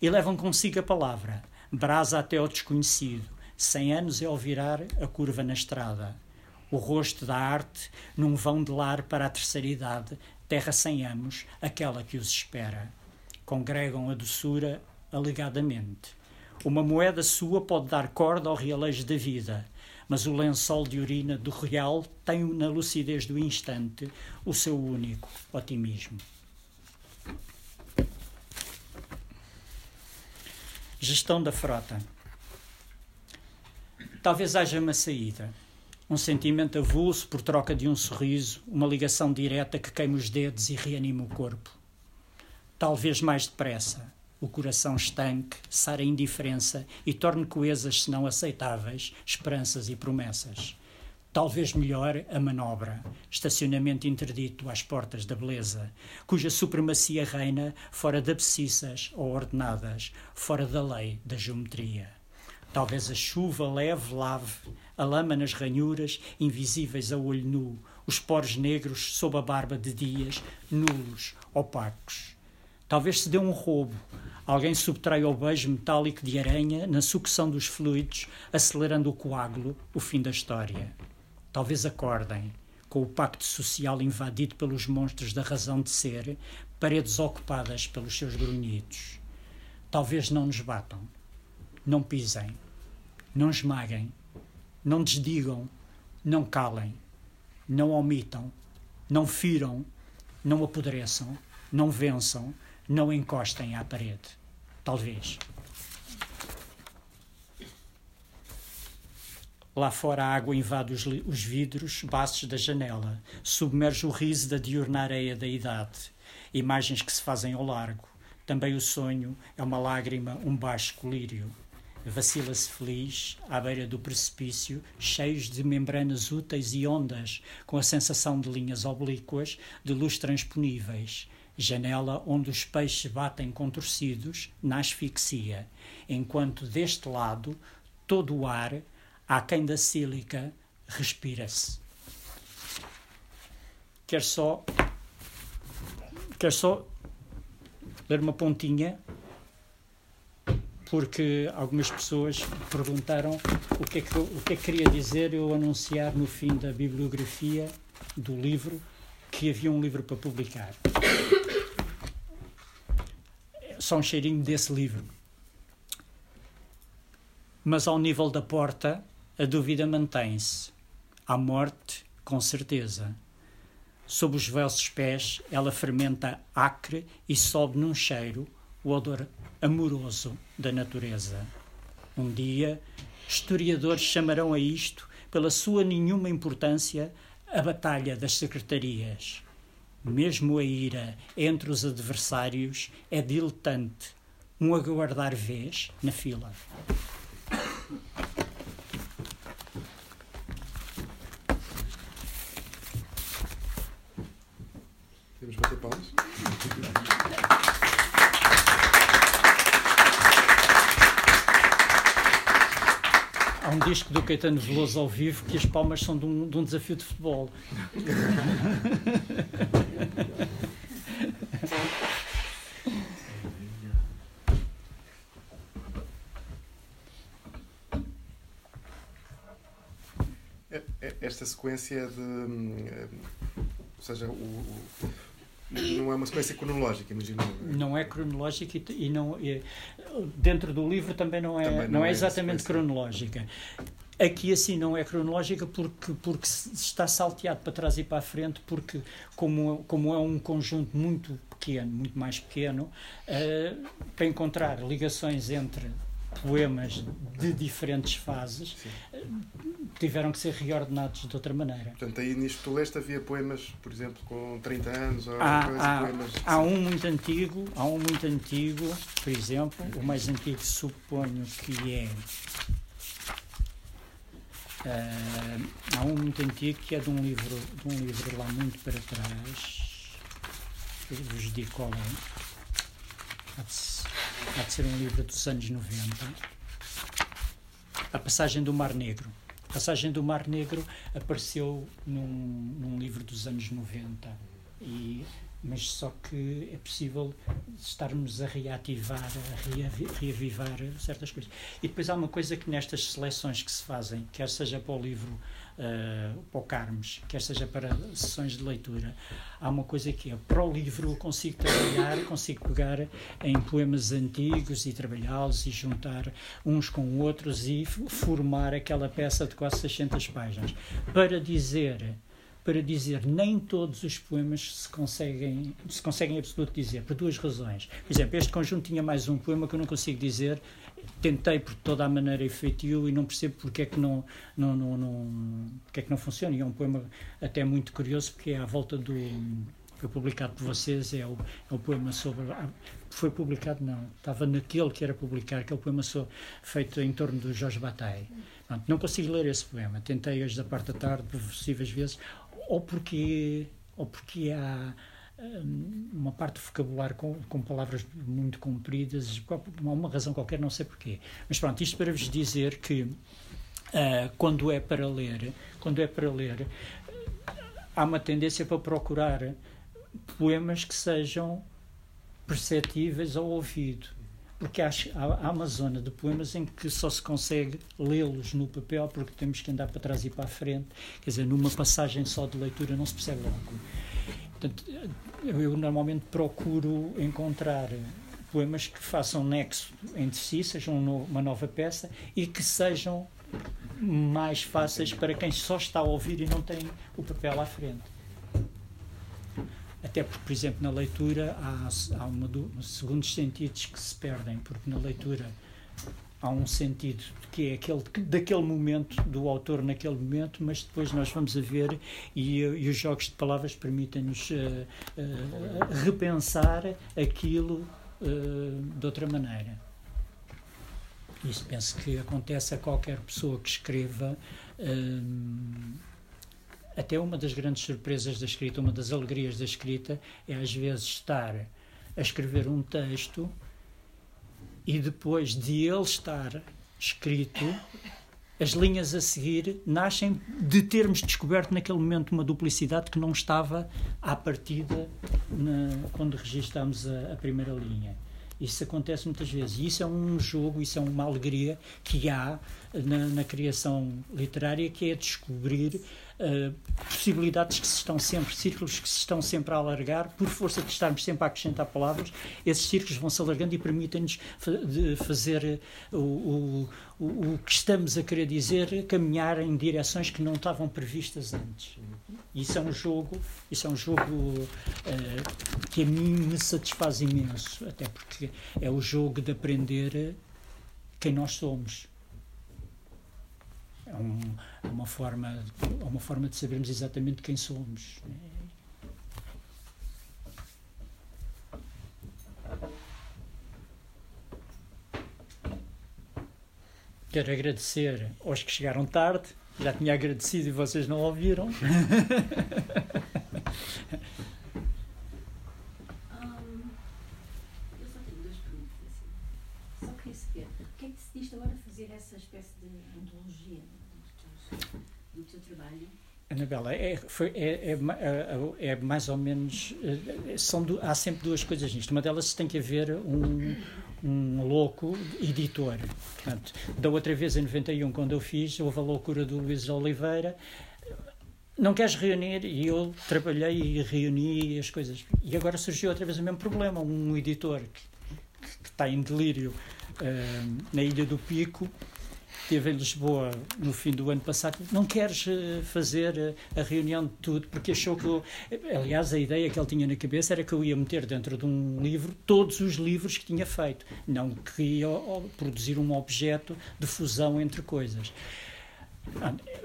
E levam consigo a palavra, brasa até ao desconhecido, cem anos é ao virar a curva na estrada. O rosto da arte num vão de lar para a terceira idade, terra sem amos, aquela que os espera. Congregam a doçura alegadamente. Uma moeda sua pode dar corda ao realejo da vida, mas o lençol de urina do real tem na lucidez do instante o seu único otimismo. Gestão da frota. Talvez haja uma saída, um sentimento avulso por troca de um sorriso, uma ligação direta que queima os dedos e reanima o corpo. Talvez mais depressa, o coração estanque, sara indiferença e torne coesas, se não aceitáveis, esperanças e promessas. Talvez melhor a manobra, estacionamento interdito às portas da beleza, cuja supremacia reina fora de abscissas ou ordenadas, fora da lei da geometria. Talvez a chuva leve lave a lama nas ranhuras, invisíveis a olho nu, os poros negros sob a barba de dias, nulos, opacos. Talvez se dê um roubo, Alguém subtrai o beijo metálico de aranha na sucção dos fluidos, acelerando o coágulo, o fim da história. Talvez acordem, com o pacto social invadido pelos monstros da razão de ser, paredes ocupadas pelos seus grunhidos. Talvez não nos batam, não pisem, não esmaguem, não desdigam, não calem, não omitam, não firam, não apodreçam, não vençam, não encostem à parede. Talvez. Lá fora a água invade os, os vidros, baços da janela, submerge o riso da diurna areia da idade. Imagens que se fazem ao largo. Também o sonho é uma lágrima, um baixo colírio. Vacila-se feliz, à beira do precipício, cheios de membranas úteis e ondas, com a sensação de linhas oblíquas, de luz transponíveis janela onde os peixes batem contorcidos na asfixia, enquanto deste lado todo o ar, aquém da sílica, respira-se. Quer só quer só ler uma pontinha porque algumas pessoas perguntaram o que, é que, o que é que queria dizer eu anunciar no fim da bibliografia do livro que havia um livro para publicar só um cheirinho desse livro. Mas ao nível da porta, a dúvida mantém-se. A morte, com certeza. Sob os velsos pés, ela fermenta acre e sobe num cheiro o odor amoroso da natureza. Um dia, historiadores chamarão a isto, pela sua nenhuma importância, a Batalha das Secretarias. Mesmo a ira entre os adversários, é diletante. Um aguardar vez na fila. Bater palmas. Há um disco do Caetano Veloso ao vivo que as palmas são de um, de um desafio de futebol. (laughs) É- é- Esta sequência de. hum, eh, Ou seja, o, o- não é uma sequência cronológica, imagino. Não é cronológica e, e não é- dentro do livro também não é, Também não não é é exatamente cronológica. Aqui assim não é cronológica porque, porque está salteado para trás e para a frente, porque como, como é um conjunto muito pequeno, muito mais pequeno, eh, para encontrar ligações entre poemas de diferentes fases, Sim. eh, tiveram que ser reordenados de outra maneira. Portanto, aí nisto tu leste havia poemas, por exemplo, com 30 anos ou Há, coisa, há, poemas. há um muito antigo, há um muito antigo, por exemplo, o mais antigo suponho que é. Ah, há um muito antigo que é de um livro, de um livro lá muito para trás. Eu vos digo qual é. Há de, há de ser um livro dos anos 90. A Passagem do Mar Negro. A Passagem do Mar Negro apareceu num, num livro dos anos 90. E, mas só que é possível estarmos a reativar, a reavi- reavivar certas coisas. E depois há uma coisa que nestas seleções que se fazem, quer seja para o livro, eh, para o Carmes, quer seja para sessões de leitura, há uma coisa que é, para o livro consigo trabalhar, consigo pegar em poemas antigos e trabalhá-los e juntar uns com outros e formar aquela peça de quase 600 páginas. Para dizer para dizer nem todos os poemas se conseguem se conseguem em absoluto dizer por duas razões. Por exemplo este conjunto tinha mais um poema que eu não consigo dizer. Tentei por toda a maneira efetivo e não percebo porque é que não não não, não porque é que não funciona. E é um poema até muito curioso porque é à volta do foi publicado por vocês é o, é o poema sobre ah, foi publicado não estava naquele que era publicar que é o poema so- feito em torno do Jorge Bataille. Não consigo ler esse poema. Tentei hoje da parte da tarde por possíveis vezes ou porque ou porque há hum, uma parte do vocabulário com, com palavras muito compridas há uma razão qualquer não sei porquê. Mas pronto isto para vos dizer que ah, quando é para ler quando é para ler há uma tendência para procurar poemas que sejam perceptíveis ao ouvido porque há, há, uma zona de poemas em que só se consegue lê-los no papel porque temos que andar para trás e para a frente quer dizer, numa passagem só de leitura não se percebe logo Portanto, eu normalmente procuro encontrar poemas que façam nexo entre si, sejam um uma nova peça e que sejam mais fáceis para quem só está a ouvir e não tem o papel à frente. Até porque, por exemplo, na leitura há, há uma, do- segundos sentidos que se perdem, porque na leitura há um sentido que é aquele que- daquele momento, do autor naquele momento, mas depois nós vamos a ver e, e os jogos de palavras permitem-nos eh, eh, repensar aquilo eh, de outra maneira. Isso penso que acontece a qualquer pessoa que escreva. Até uma das grandes surpresas da escrita, uma das alegrias da escrita, é às vezes estar a escrever um texto e depois de ele estar escrito, as linhas a seguir nascem de termos descoberto naquele momento uma duplicidade que não estava à partida na- quando registámos a, a primeira linha. Isso acontece muitas vezes. E isso é um jogo, isso é uma alegria que há na, na criação literária, que é descobrir eh, possibilidades que se estão sempre, círculos que se estão sempre a alargar, por força de estarmos sempre a acrescentar palavras, esses círculos vão se alargando e permitem-nos fazer eh, o, o, o, que estamos a querer dizer caminhar em direções que não estavam previstas antes. Isso é um jogo, isso é um jogo eh, que a mim me satisfaz imenso, até porque é o jogo de aprender quem nós somos é um, é uma forma é uma forma de sabermos exatamente quem somos Quero agradecer aos que chegaram tarde. Já tinha agradecido e vocês não ouviram. (laughs) eu só tenho duas perguntas. Assim. Só queria saber o que é que agora Anabela, é, foi, é, é, é, é, mais ou menos. Eh, são, há sempre duas coisas nisto. Uma delas tem que haver um, um louco editor. Portanto, da outra vez, em 91, quando eu fiz, houve a loucura do Luís Oliveira. Não queres reunir? E eu trabalhei e reuni as coisas. E agora surgiu outra vez o mesmo problema. Um editor que, que está em delírio uh, na Ilha do Pico esteve em Lisboa no fim do ano passado, não queres eh, fazer eh, a reunião de tudo, porque achou que eu, aliás, a ideia que ele tinha na cabeça era que eu ia meter dentro de um livro todos os livros que tinha feito, não que ia produzir um objeto de fusão entre coisas.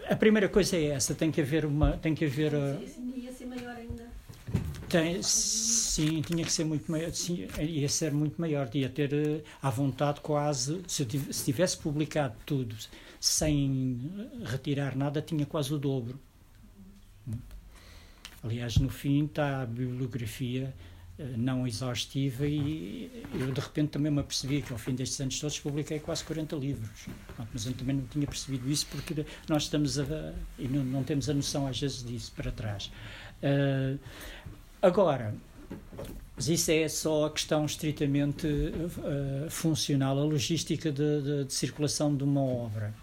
A primeira coisa é essa, tem que haver uma, tem que haver eh, ia ser maior ainda. Tem, sim, tinha que ser muito maior, sim, ia ser muito maior, ia ter uh, à vontade quase, se, tivesse publicado tudo sem retirar nada, tinha quase o dobro. Aliás, no fim está a bibliografia uh, não exaustiva e eu de repente também me apercebi que ao fim destes anos todos publiquei quase 40 livros. Mas eu também não tinha percebido isso porque nós estamos a, e não, não temos a noção às vezes disso para trás. Uh, Agora, mas isso é só a questão estritamente uh, funcional, a logística de, de, de, circulação de uma obra.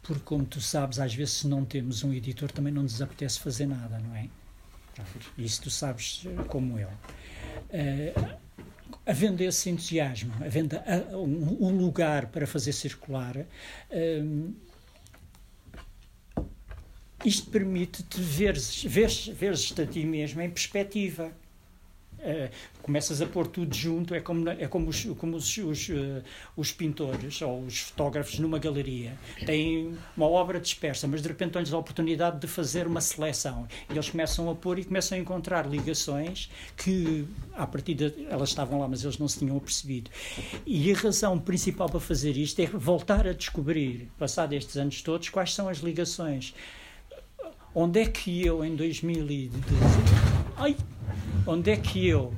Porque, como tu sabes, às vezes, se não temos um editor, também não nos apetece fazer nada, não é? Isso tu sabes como eu. Uh, havendo esse entusiasmo, havendo uh, um, um, lugar para fazer circular. Isto permite-te veres, veres, veres a ti mesmo em perspectiva. Uh, começas a pôr tudo junto, é como, é como, os, como os, os, uh, os, pintores ou os fotógrafos numa galeria. Têm uma obra dispersa, mas de repente têm-lhes a oportunidade de fazer uma seleção. E eles começam a pôr e começam a encontrar ligações que, à partida, elas estavam lá, mas eles não se tinham percebido. E a razão principal para fazer isto é voltar a descobrir, passado estes anos todos, quais são as ligações Onde é que eu em 2019 ai, onde é que eu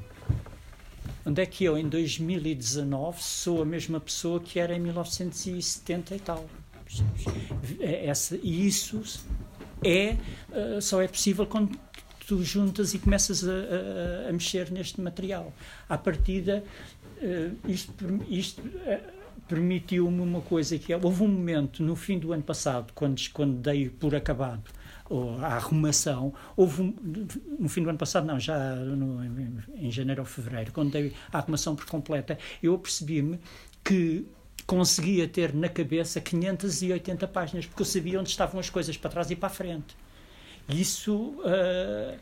onde é que eu em 2019 sou a mesma pessoa que era em 1970 e tal? É, essa e isso é uh, só é possível quando tu juntas e começas a, a, a mexer neste material. À partida uh, isto, isto uh, permitiu-me uma coisa que é, houve um momento no fim do ano passado quando, quando dei por acabado ou a arrumação, houve um, no fim do ano passado, não, já no, em, em janeiro ou fevereiro, quando dei a arrumação por completa, eu percebi-me que conseguia ter na cabeça 580 páginas, porque eu sabia onde estavam as coisas para trás e para a frente. Isso, uh,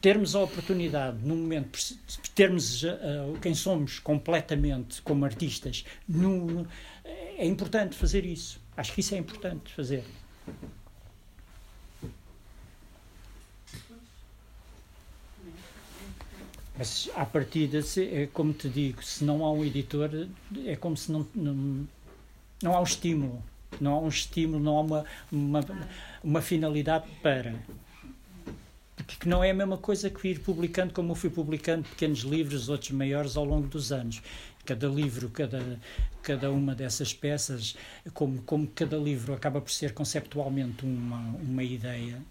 termos a oportunidade, no momento, termos uh, quem somos completamente como artistas, no, é importante fazer isso. Acho que isso é importante fazer. Mas, à partida, é como te digo, se não há um editor, é como se não, não, não há um estímulo. Não há um estímulo, não há uma, uma, uma finalidade para. Porque não é a mesma coisa que ir publicando, como eu fui publicando pequenos livros, outros maiores, ao longo dos anos. Cada livro, cada, cada uma dessas peças, como, como cada livro acaba por ser conceptualmente uma, uma ideia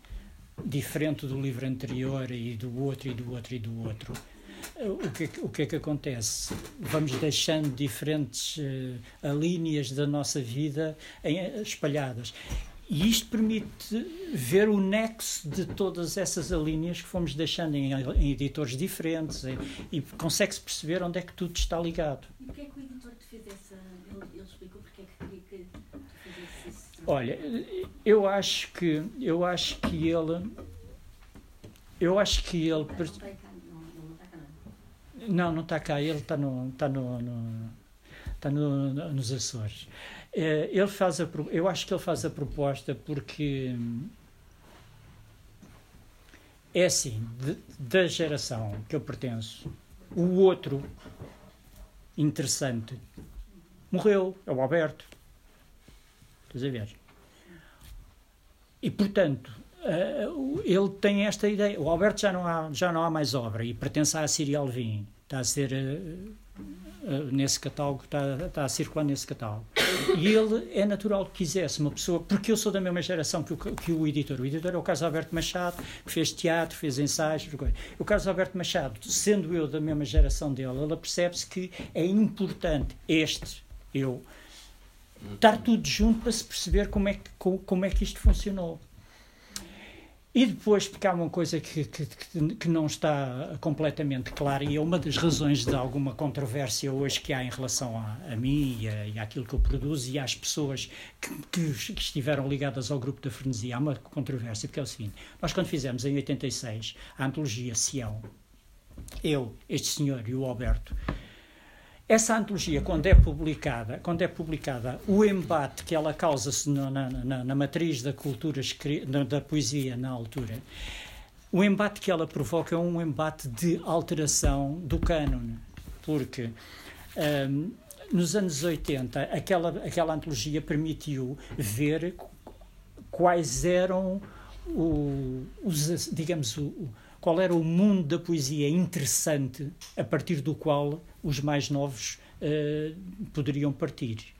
diferente do livro anterior e do outro e do outro e do outro o que, o que é que acontece? Vamos deixando diferentes uh, linhas da nossa vida em, espalhadas. E isto permite ver o nexo de todas essas linhas que fomos deixando em, em editores diferentes e, consegue-se perceber onde é que tudo está ligado. E porquê é que o editor te fez essa. Ele, ele explicou porque é que queria que tu fizesse isso? Olha, eu acho que. Eu acho que ele. Eu acho que ele. Não, não está cá, ele está no, está no, no, está no, nos Açores. É, ele faz a, eu acho que ele faz a proposta porque é assim, de, da geração que eu pertenço, o outro interessante morreu, é o Alberto. Estás a ver? E, portanto, uh, ele tem esta ideia. O Alberto já não há, já não há mais obra e pertence à Síria Alvim. Está a ser. Uh, nesse catálogo, está, está a circular nesse catálogo. E ele é natural que quisesse uma pessoa, porque eu sou da mesma geração que o, que o editor. O editor é o Carlos Alberto Machado, que fez teatro, fez ensaios. O Carlos Alberto Machado, sendo eu da mesma geração dele, ele percebe-se que é importante este, eu, estar tudo junto para se perceber como é que, como, é que isto funcionou. E depois, porque há uma coisa que, que, que, não está completamente clara, e é uma das razões de alguma controvérsia hoje que há em relação a, a mim e, a, e àquilo que eu produzo e às pessoas que, que, estiveram ligadas ao grupo da frenesia, há uma controvérsia, porque é o seguinte: nós, quando fizemos em 86 a antologia Sião, eu, este senhor e o Alberto, essa antologia, quando é publicada, quando é publicada, o embate que ela causa-se na, na, na, matriz da cultura da poesia na altura, o embate que ela provoca é um embate de alteração do cânone, porque um, nos anos 80 aquela aquela antologia permitiu ver quais eram o, os digamos o, qual era o mundo da poesia interessante a partir do qual os mais novos uh, poderiam partir.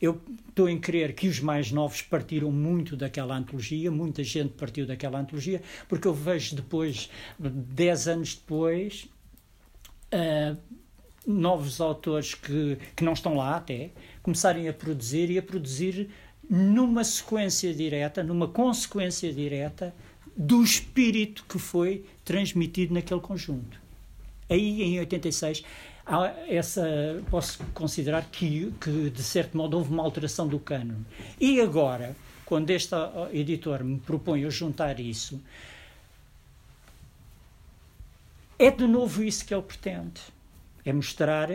Eu estou em crer que os mais novos partiram muito daquela antologia, muita gente partiu daquela antologia, porque eu vejo depois, dez anos depois, uh, novos autores que, que não estão lá até, começarem a produzir e a produzir numa sequência direta, numa consequência direta do espírito que foi transmitido naquele conjunto. Aí, em 86, há essa, posso considerar que, que, de certo modo, houve uma alteração do cânone. E agora, quando este editor me propõe eu juntar isso, é de novo isso que ele pretende. É mostrar,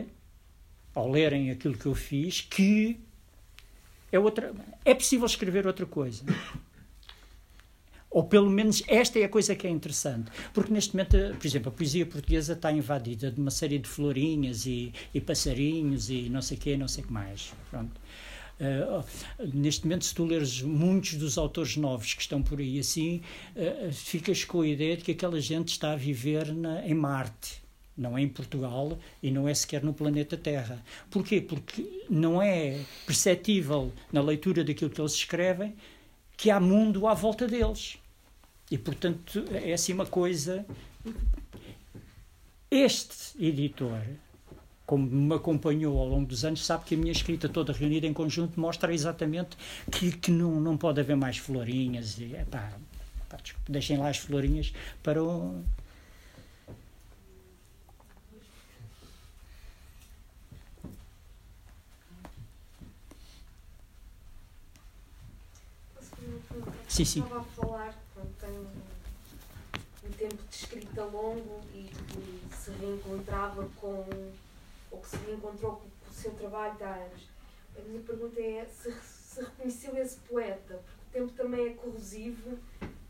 ao lerem aquilo que eu fiz, que é, outra, é possível escrever outra coisa. Ou pelo menos esta é a coisa que é interessante. Porque neste momento, por exemplo, a poesia portuguesa está invadida de uma série de florinhas e, e passarinhos e não sei o quê, não sei o que mais. Pronto. Uh, neste momento, se tu leres muitos dos autores novos que estão por aí assim, uh, ficas com a ideia de que aquela gente está a viver na, em Marte. Não é em Portugal e não é sequer no planeta Terra. Porquê? Porque não é perceptível na leitura daquilo que eles escrevem que há mundo à volta deles. E, portanto, é assim uma coisa. Este editor, como me acompanhou ao longo dos anos, sabe que a minha escrita toda reunida em conjunto mostra exatamente que, que não, não pode haver mais florinhas. E, epá, epá, deixem lá as florinhas para o. Sim, sim. Estava a falar escrita longo e que se reencontrava com, ou que se reencontrou com, o seu trabalho de há anos. A minha pergunta é se, se reconheceu esse poeta, porque o tempo também é corrosivo.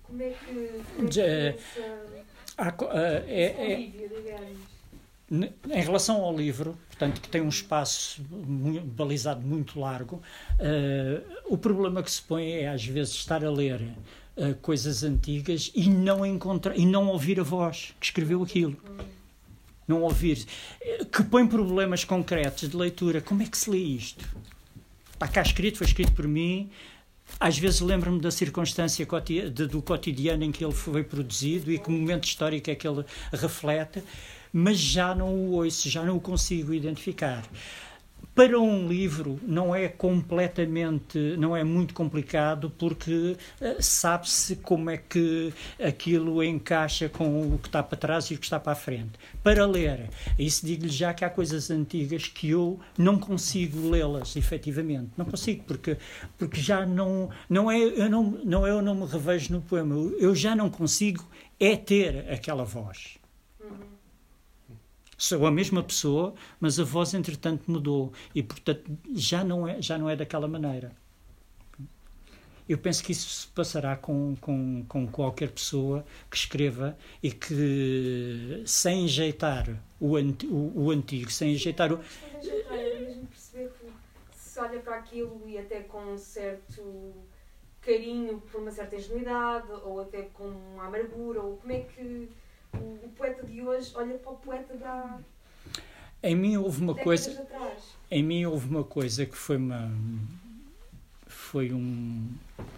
Como é que, como é, que é, essa, uh, é, é, em relação ao livro, portanto, que tem um espaço muito, balizado muito largo, uh, o problema que se põe é, às vezes, estar a ler uh, coisas antigas e não encontrar e não ouvir a voz que escreveu aquilo. Não ouvir. Que põe problemas concretos de leitura. Como é que se lê isto? Está cá escrito, foi escrito por mim. Às vezes lembro-me da circunstância do cotidiano em que ele foi produzido e que momento histórico é que ele reflete, mas já não o ouço, já não o consigo identificar. Para um livro não é completamente, não é muito complicado porque uh, sabe-se como é que aquilo encaixa com o que está para trás e o que está para a frente. Para ler, isso digo-lhe já que há coisas antigas que eu não consigo lê-las, efetivamente. Não consigo, porque, porque já não, não, é, eu não, não é eu não me revejo no poema, eu já não consigo é ter aquela voz. Sou a mesma pessoa, mas a voz entretanto mudou e portanto já não é já não é daquela maneira. Eu penso que isso se passará com, com, com qualquer pessoa que escreva e que, sem enjeitar o, anti, o, o antigo, sem enjeitar o. perceber que se olha para aquilo e até com um certo carinho por uma certa ingenuidade ou até com amargura? Ou como é que o, o poeta de hoje olha para o poeta da Em mim houve uma coisa, em mim houve uma coisa que foi uma foi um,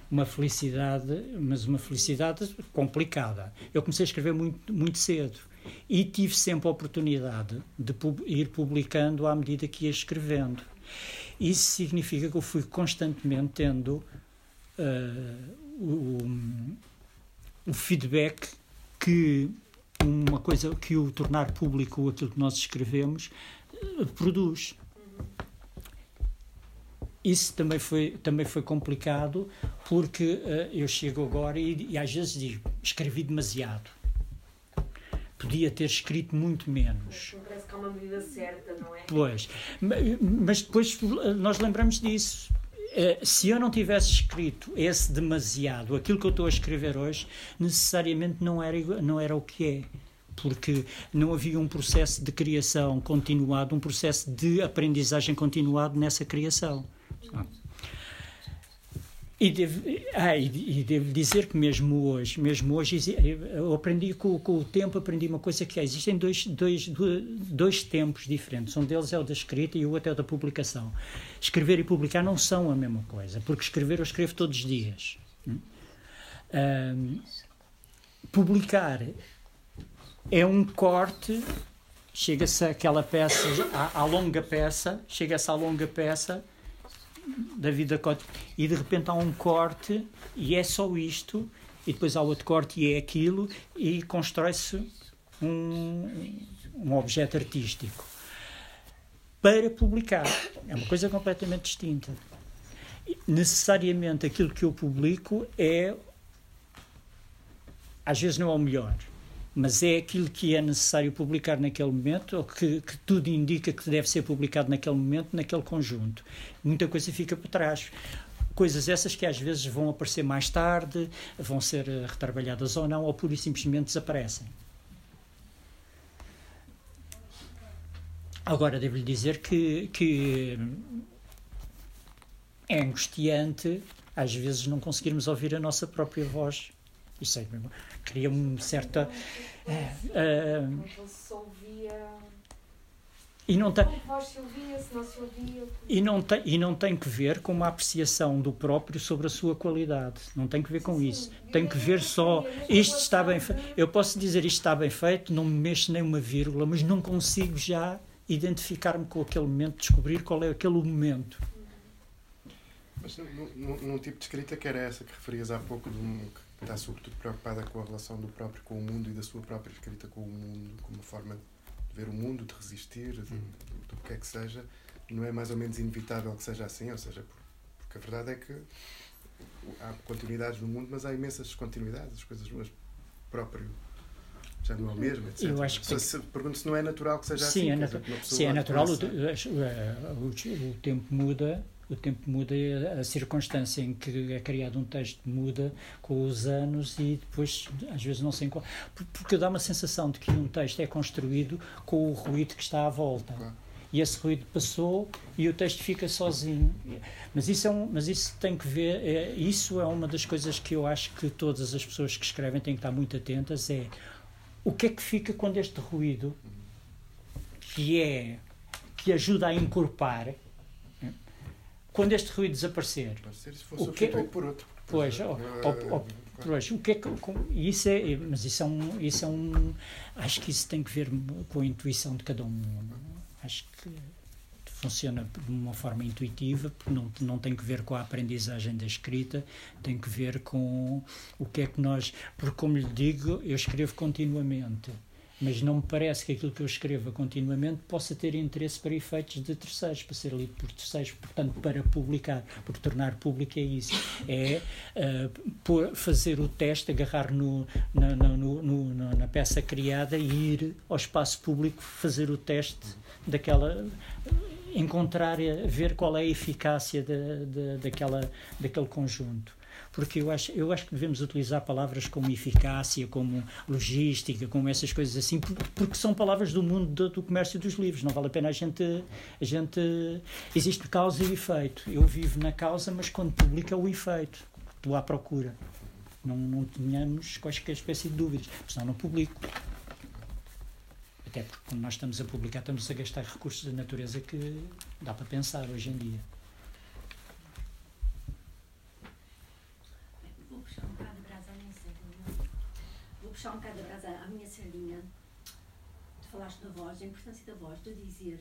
uma felicidade, mas uma felicidade complicada. Eu comecei a escrever muito, muito cedo e tive sempre a oportunidade de pub- ir publicando à medida que ia escrevendo. Isso significa que eu fui constantemente tendo eh, o, o feedback que uma coisa que o tornar público aquilo que nós escrevemos eh, produz. Isso também foi, também foi complicado porque eh, eu chego agora e, e às vezes digo, escrevi demasiado. Podia ter escrito muito menos. Parece que há uma medida certa, não é? Pois, Ma- mas depois eh, nós lembramos disso. Eh, Se eu não tivesse escrito esse demasiado, aquilo que eu estou a escrever hoje, necessariamente não era, não era o que é. Porque não havia um processo de criação continuado, um processo de aprendizagem continuado nessa criação. E devo, ah, e, e devo dizer que mesmo hoje, mesmo hoje, eu aprendi com, com o tempo, aprendi uma coisa que é, existem dois, dois, do- dois tempos diferentes. Um deles é o da escrita e o outro é o da publicação. Escrever e publicar não são a mesma coisa, porque escrever eu escrevo todos os dias. Ahm, publicar é um corte, chega-se àquela peça, à longa peça, chega-se à longa peça da vida e de repente há um corte e é só isto e depois há outro corte e é aquilo e constrói-se um, um objeto artístico. Para publicar. É uma coisa completamente distinta. Necessariamente aquilo que eu publico é às vezes não é o melhor mas é aquilo que é necessário publicar naquele momento, ou que, que tudo indica que deve ser publicado naquele momento, naquele conjunto. Muita coisa fica por trás. Coisas essas que às vezes vão aparecer mais tarde, vão ser eh, retrabalhadas ou não, ou pura e simplesmente desaparecem. Agora, devo-lhe dizer que, que é angustiante às vezes não conseguirmos ouvir a nossa própria voz. Isso é, cria uma certa. eh, eh, Não se ouvia. e não tem. Não ouvia. E não, tem, e não tem que ver com uma apreciação do próprio sobre a sua qualidade. Não tem que ver com isso. Tem que ver só. Isto está bem feito. Eu posso dizer isto está bem feito, não me mexo nem uma vírgula, mas não consigo já identificar-me com aquele momento, descobrir qual é aquele momento. Mas num, num- num tipo de escrita que era essa que referias há pouco, de um, que está sobretudo preocupada com a relação do próprio com o mundo e da sua própria escrita com o mundo, como uma forma de ver o mundo, de resistir, de, do que é que seja, não é mais ou menos inevitável que seja assim, ou seja, por- porque a verdade é que há continuidades no mundo, mas há imensas descontinuidades, as coisas mas próprio já não é o mesmo, etc. Eu acho que Se- se- Pergunto se não é natural que seja Sim, assim. é natu- Sim, é natural. O- o- o tempo muda. O tempo muda, e a circunstância em que é criado um texto muda com os anos e depois às vezes não se encontra. Por- Porque dá uma sensação de que um texto é construído com o ruído que está à volta. Claro. E esse ruído passou e o texto fica sozinho. Mas isso, é um, mas isso tem que ver, é, isso é uma das coisas que eu acho que todas as pessoas que escrevem têm que estar muito atentas, é o que é que fica quando este ruído, que é, que ajuda a encorpar, né, quando este ruído desaparecer, ser se for O que- substituído por outro. Pois, ó, ó, Pois, o que é que, isso é, mas isso é um, isso é um, acho que isso tem que ver com a intuição de cada um. Acho que funciona de uma forma intuitiva, porque não, não tem que ver com a aprendizagem da escrita, tem que ver com o que é que nós, porque como lhe digo, eu escrevo continuamente, mas não me parece que aquilo que eu escreva continuamente possa ter interesse para efeitos de terceiros, para ser lido por terceiros, portanto, para publicar, porque tornar público é isso, é eh, pôr- fazer o teste, agarrar no, na, na- no- no- na- peça criada e ir ao espaço público fazer o teste daquela encontrar, ver qual é a eficácia de, de, daquela, daquele conjunto porque eu acho, eu acho que devemos utilizar palavras como eficácia, como logística, como essas coisas assim, porque são palavras do mundo do, do comércio dos livros. Não vale a pena a gente, a gente. Existe causa e efeito. Eu vivo na causa, mas quando publica o efeito. Estou à procura. Não, não tenhamos qualquer espécie de dúvidas, senão não publico. Até porque quando nós estamos a publicar, estamos a gastar recursos da natureza que dá para pensar hoje em dia. Puxar um bocado atrás à, minha sardinha, tu falaste da voz, a importância da voz, de dizer,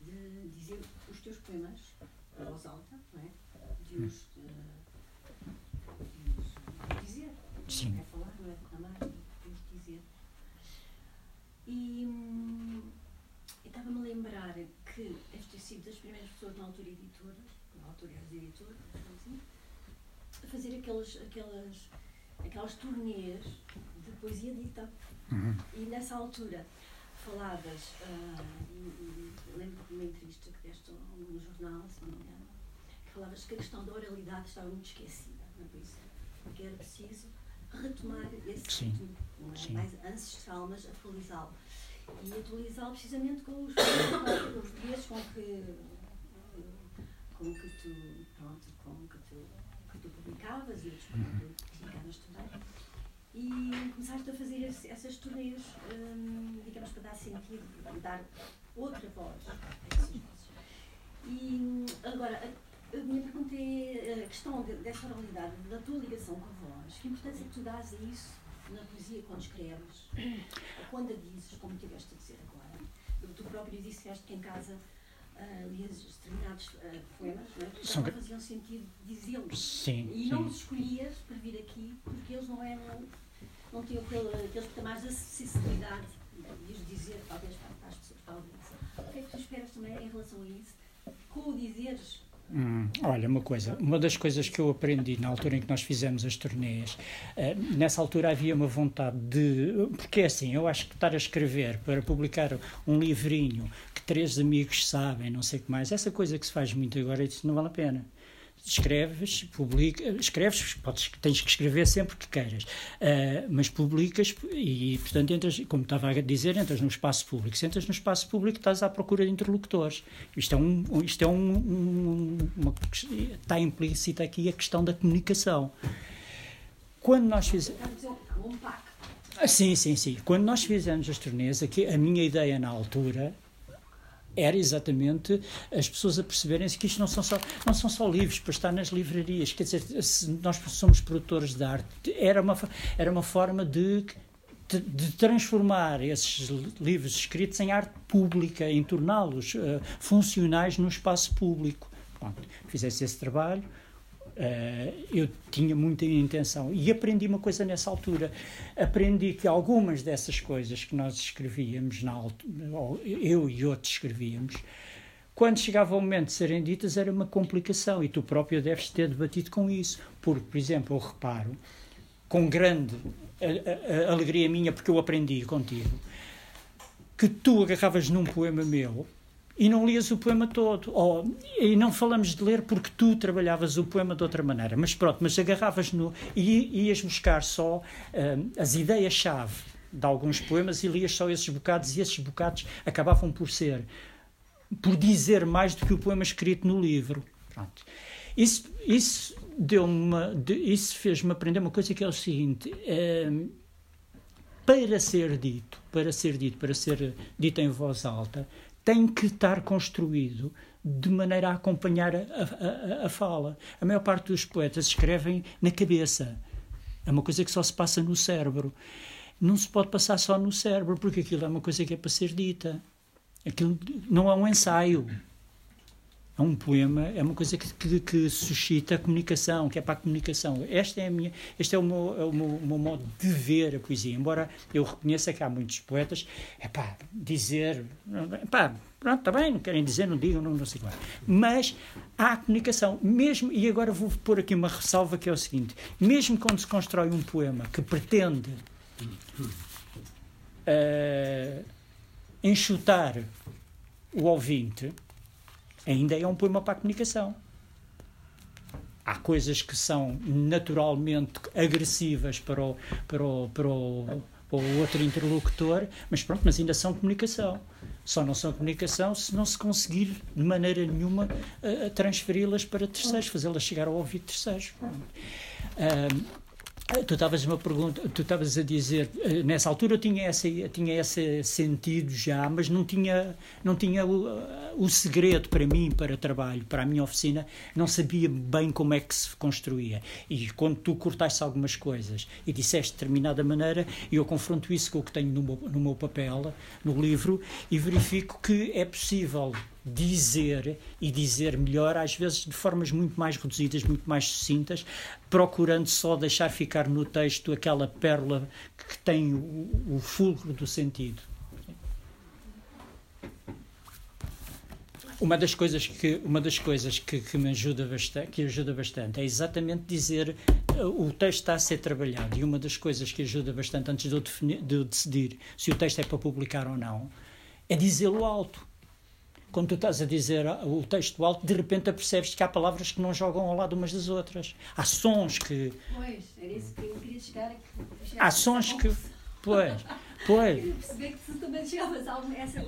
de dizer os teus poemas em voz alta, não é? De os, de, de os dizer. Sim. É falar, não é reclamar, de os dizer. E hum, estava-me a lembrar que és ter sido das primeiras pessoas na altura editora, na altura eras editora, assim, a fazer aqueles, aquelas, aquelas turnês de poesia dita. Uhum. E nessa altura falavas, uh, lembro de uma entrevista que deste no jornal, se não me engano, que falavas que a questão da oralidade estava muito esquecida na poesia, que era preciso retomar esse Sim. ritmo é? mais ancestral, mas atualizá-lo. E atualizá-lo precisamente com os, (coughs) os dias com que, com que tu, pronto, com que tu, que tu publicavas e outros uhum. Também e começaste a fazer esse, essas turnês, hum, digamos, para dar sentido, dar outra voz a essas vozes. E agora, a, a minha pergunta é a questão de, dessa oralidade, da tua ligação com a voz. Que importância é que tu dás a isso na poesia quando escreves? Quando a dizes, como tiveste a dizer agora? Tu próprio disseste que em casa lias determinados uh, poemas não, é? São... faziam sentido dizê-los. E não os escolhias para vir aqui porque eles não eram não tinham aquele, aqueles patamares de acessibilidade de os dizer, talvez, para as pessoas a O que é que tu esperas também em relação a isso? Com o dizeres Hum, olha, uma coisa, uma das coisas que eu aprendi na altura em que nós fizemos as turnês, uh, nessa altura havia uma vontade de. Porque é assim, eu acho que estar a escrever para publicar um livrinho que três amigos sabem, não sei o que mais, essa coisa que se faz muito agora, isso não vale a pena escreves, publica, escreves, podes, tens que escrever sempre que queiras, uh, mas publicas e, portanto, entras, como estava a dizer, entras no espaço público. Se entras no espaço público, estás à procura de interlocutores. Isto é um, isto é um, um uma, está implícita aqui a questão da comunicação. Quando nós fizemos... Ah, sim, sim, sim. Quando nós fizemos as turnês, aqui, a minha ideia na altura era exatamente as pessoas a perceberem-se que isto não são, só, não são só livros para estar nas livrarias. Quer dizer, se nós somos produtores de arte, era uma, era uma forma de, de, de transformar esses livros escritos em arte pública, em torná-los uh, funcionais no espaço público. Fizesse esse trabalho, Uh, eu tinha muita intenção e aprendi uma coisa nessa altura. Aprendi que algumas dessas coisas que nós escrevíamos, na altura, eu e outros escrevíamos, quando chegava o momento de serem ditas era uma complicação e tu próprio deves ter debatido com isso. Porque, por exemplo, eu reparo, com grande alegria minha, porque eu aprendi contigo, que tu agarravas num poema meu e não lias o poema todo. Ou, e não falamos de ler porque tu trabalhavas o poema de outra maneira. Mas pronto, mas agarravas no. e ias buscar só uh, as ideias-chave de alguns poemas e lias só esses bocados, e esses bocados acabavam por ser. por dizer mais do que o poema escrito no livro. Pronto. Isso, isso deu-me. isso fez-me aprender uma coisa que é o seguinte. Uh, para ser dito, para ser dito, para ser dito em voz alta, tem que estar construído de maneira a acompanhar a, a, a, fala. A maior parte dos poetas escrevem na cabeça. É uma coisa que só se passa no cérebro. Não se pode passar só no cérebro, porque aquilo é uma coisa que é para ser dita. Aquilo não é um ensaio um poema, é uma coisa que, que, que, suscita a comunicação, que é para a comunicação. Esta é a minha, este é o meu, é o meu, o meu modo de ver a poesia. Embora eu reconheça que há muitos poetas, é pá, dizer, pá, pronto, está bem, não querem dizer, não digam, não, não sei lá. Mas há comunicação, mesmo, e agora vou pôr aqui uma ressalva que é o seguinte: mesmo quando se constrói um poema que pretende uh, enxutar o ouvinte ainda é um poema para a comunicação. Há coisas que são naturalmente agressivas para o, para o, para o, para o outro interlocutor, mas pronto, mas ainda são comunicação. Só não são comunicação se não se conseguir de maneira nenhuma uh, transferi-las para terceiros, fazê-las chegar ao ouvido de terceiros. Uh, Tu estavas uma pergunta, tu estavas a dizer, eh, nessa altura eu tinha esse, tinha esse sentido já, mas não tinha, não tinha o, o segredo para mim, para trabalho, para a minha oficina, não sabia bem como é que se construía. E quando tu cortaste algumas coisas e disseste de determinada maneira, eu confronto isso com o que tenho no meu, no meu papel, no livro, e verifico que é possível dizer e dizer melhor, às vezes de formas muito mais reduzidas, muito mais sucintas, procurando só deixar ficar no texto aquela pérola que tem o, o fulcro do sentido. Uma das coisas que uma das coisas que, que me ajuda bastante, que ajuda bastante é exatamente dizer o texto está a ser trabalhado e uma das coisas que ajuda bastante antes de eu, definir, de eu decidir se o texto é para publicar ou não é dizê-lo alto quando tu estás a dizer o texto alto, de repente apercebes que há palavras que não jogam ao lado umas das outras. Há sons que. Pois, era isso que eu queria chegar aqui. Há sons que. Pois, pois. Eu perceber que tu também chegavas a essa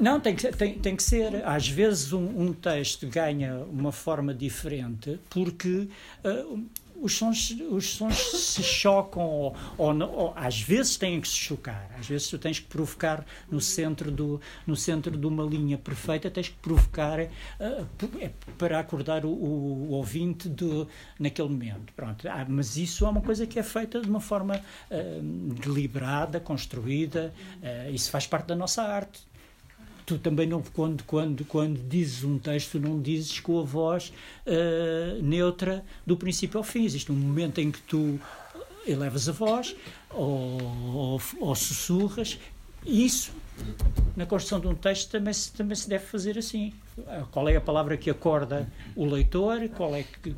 Não, tem que, tem, tem que ser. Às vezes um, um texto ganha uma forma diferente porque uh, os sons, os sons se chocam ou, ou, ou, às vezes têm que se chocar. Às vezes tu tens que provocar no centro do no centro de uma linha perfeita tens que provocar uh, para acordar o, o, ouvinte do, naquele momento. Pronto. Ah, mas isso é uma coisa que é feita de uma forma uh, deliberada construída uh, isso faz parte da nossa arte tu também não quando quando quando dizes um texto não dizes com a voz uh, neutra do princípio ao fim. Existe um momento em que tu elevas a voz ou, ou, ou sussurras. Isso na construção de um texto também se, também se deve fazer assim. Qual é a palavra que acorda o leitor qual é que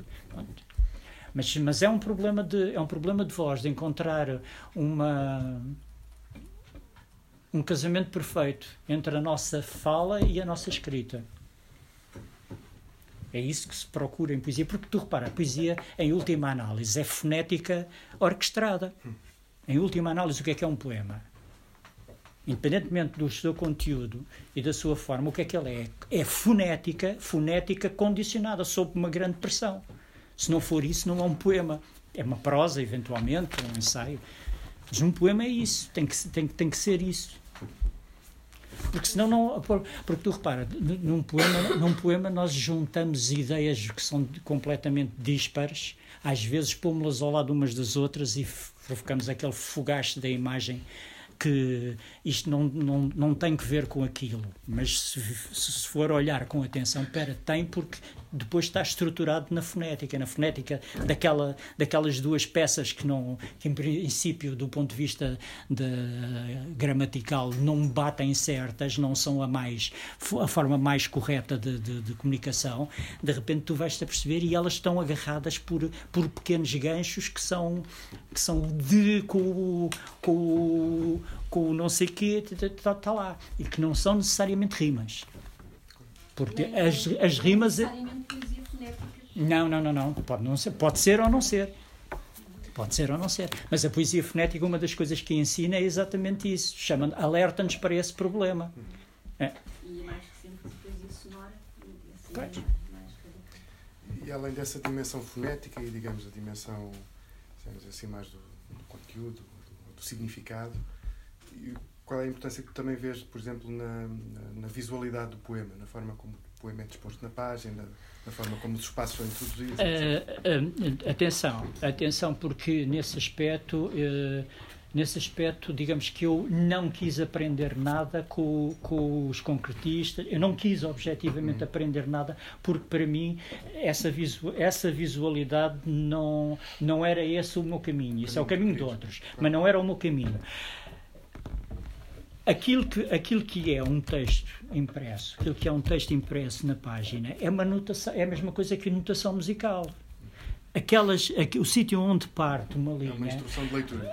mas, mas é um problema de é um problema de voz de encontrar uma um casamento perfeito entre a nossa fala e a nossa escrita. É isso que se procura em poesia, porque tu repara, a poesia, em última análise, é fonética orquestrada. Em última análise, o que é que é um poema? Independentemente do seu conteúdo e da sua forma, o que é que ele é? É fonética, fonética condicionada sob uma grande pressão. Se não for isso, não é um poema. É uma prosa, eventualmente, um ensaio. Mas um poema é isso, tem que, tem, tem que ser isso. Porque senão não. Porque tu repara, num poema, num poema nós juntamos ideias que são completamente dispares, às vezes pomos-las ao lado umas das outras e provocamos aquele fogaste da imagem que isto não, não, não tem que ver com aquilo, mas se, se for olhar com atenção, pera, tem porque depois está estruturado na fonética, na fonética daquela, daquelas duas peças que, não, que em princípio, do ponto de vista de, gramatical, não batem certas, não são a mais a forma mais correta de, de, de comunicação, de repente tu vais-te a perceber e elas estão agarradas por, por pequenos ganchos que são, que são de com, com, com não sei o quê, está tá lá, e que não são necessariamente rimas. Porque as, as rimas. É- não, não, não, não. Pode, não ser, pode ser ou não ser. Pode ser ou não ser. Mas a poesia fonética, uma das coisas que ensina é exatamente isso. Chama alerta-nos para esse problema. É. E mais recente poesia sonora. Assim, e além dessa dimensão fonética e, digamos, a dimensão, digamos assim, mais do, do conteúdo, do, do significado, qual é a importância que tu também vês, por exemplo, na, na, visualidade do poema, na forma como o poema é disposto na página, na forma como os espaços são introduzidos? Uh, uh, atenção, atenção, porque nesse aspecto. Uh, nesse aspecto, digamos que eu não quis aprender nada com, com os concretistas, eu não quis objetivamente hum. aprender nada, porque para mim essa, visu, essa visualidade não, não era esse o meu caminho. Isso é o caminho de outros, mas não era o meu caminho aquilo que, aquilo que é um texto impresso, aquilo que é um texto impresso na página, é, uma notação, é a mesma coisa que a notação musical. aquelas, o sítio onde parte uma linha. É uma instrução de leitura.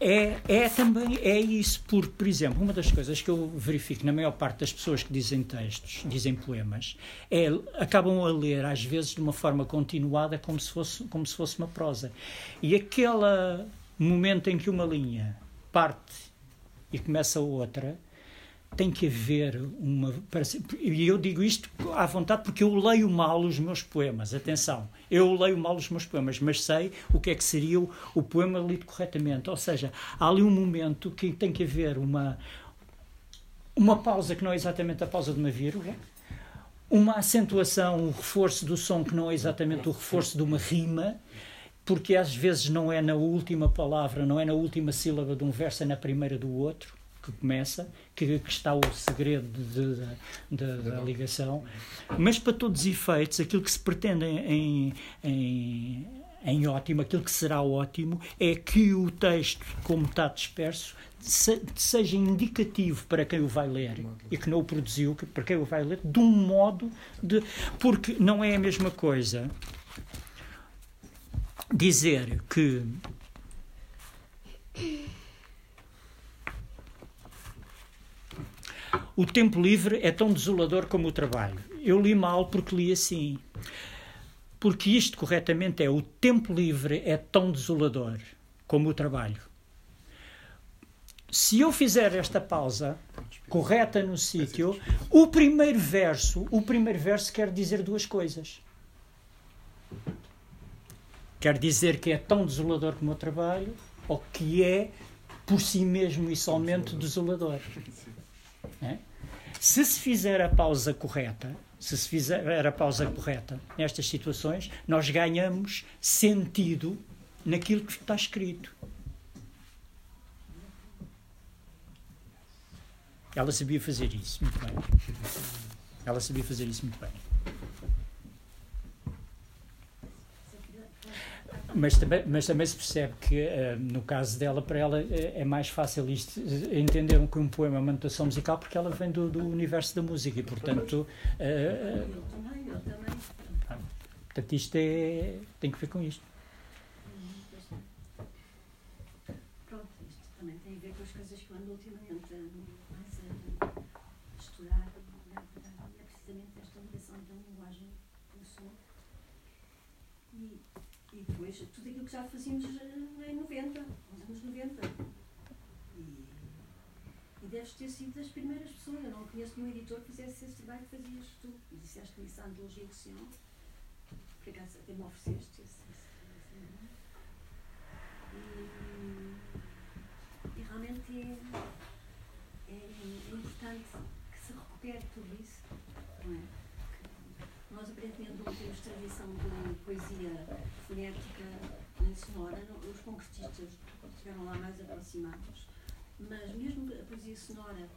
É, é também é isso, porque, por exemplo, uma das coisas que eu verifico na maior parte das pessoas que dizem textos, dizem poemas, é acabam a ler às vezes de uma forma continuada como se fosse como se fosse uma prosa. E aquele momento em que uma linha parte e começa outra, tem que haver uma. E eu digo isto à vontade porque eu leio mal os meus poemas. Atenção, eu leio mal os meus poemas, mas sei o que é que seria o, o poema lido corretamente. Ou seja, há ali um momento que tem que haver uma, uma pausa que não é exatamente a pausa de uma vírgula, uma acentuação, um reforço do som que não é exatamente o reforço de uma rima, porque às vezes não é na última palavra, não é na última sílaba de um verso, é na primeira do outro que começa, que, que está o segredo de, de, de, da ligação, mas para todos os efeitos, aquilo que se pretende em, em, em ótimo, aquilo que será ótimo, é que o texto, como está disperso, se, seja indicativo para quem o vai ler e que não o produziu, para quem o vai ler, de um modo de. Porque não é a mesma coisa dizer que o tempo livre é tão desolador como o trabalho. Eu li mal porque li assim. Porque isto corretamente é o tempo livre é tão desolador como o trabalho. Se eu fizer esta pausa correta no sítio, o primeiro verso, o primeiro verso quer dizer duas coisas. Quer dizer que é tão desolador como o trabalho, ou que é por si mesmo e somente desolador. É? Se se fizer a pausa correta, se se fizer a pausa correta nestas situações, nós ganhamos sentido naquilo que está escrito. Ela sabia fazer isso muito bem. Ela sabia fazer isso muito bem. Mas também, mas também se percebe que, uh, no caso dela, para ela é, é mais fácil isto, entender que um poema é uma notação musical porque ela vem do, do universo da música e, portanto. Uh, eu também, eu também. Portanto, isto é, tem que ver com isto. Pronto, isto também tem a ver com as coisas que eu ando ultimamente mais a estudar. É precisamente esta ligação da linguagem com o som. E e depois tudo fazíamos em 90, nos anos 90. E, e deves ter sido das primeiras pessoas. Eu não conheço nenhum editor que fizesse esse trabalho que fazias tu. E disseste isso à antologia do Senhor. Por acaso até me ofereceste esse. e, e realmente é, é, é importante que se recupere tudo isso. Não é? Nós aparentemente não temos tradição de poesia fonética sonora, os concretistas estiveram lá mais aproximados, mas mesmo a poesia sonora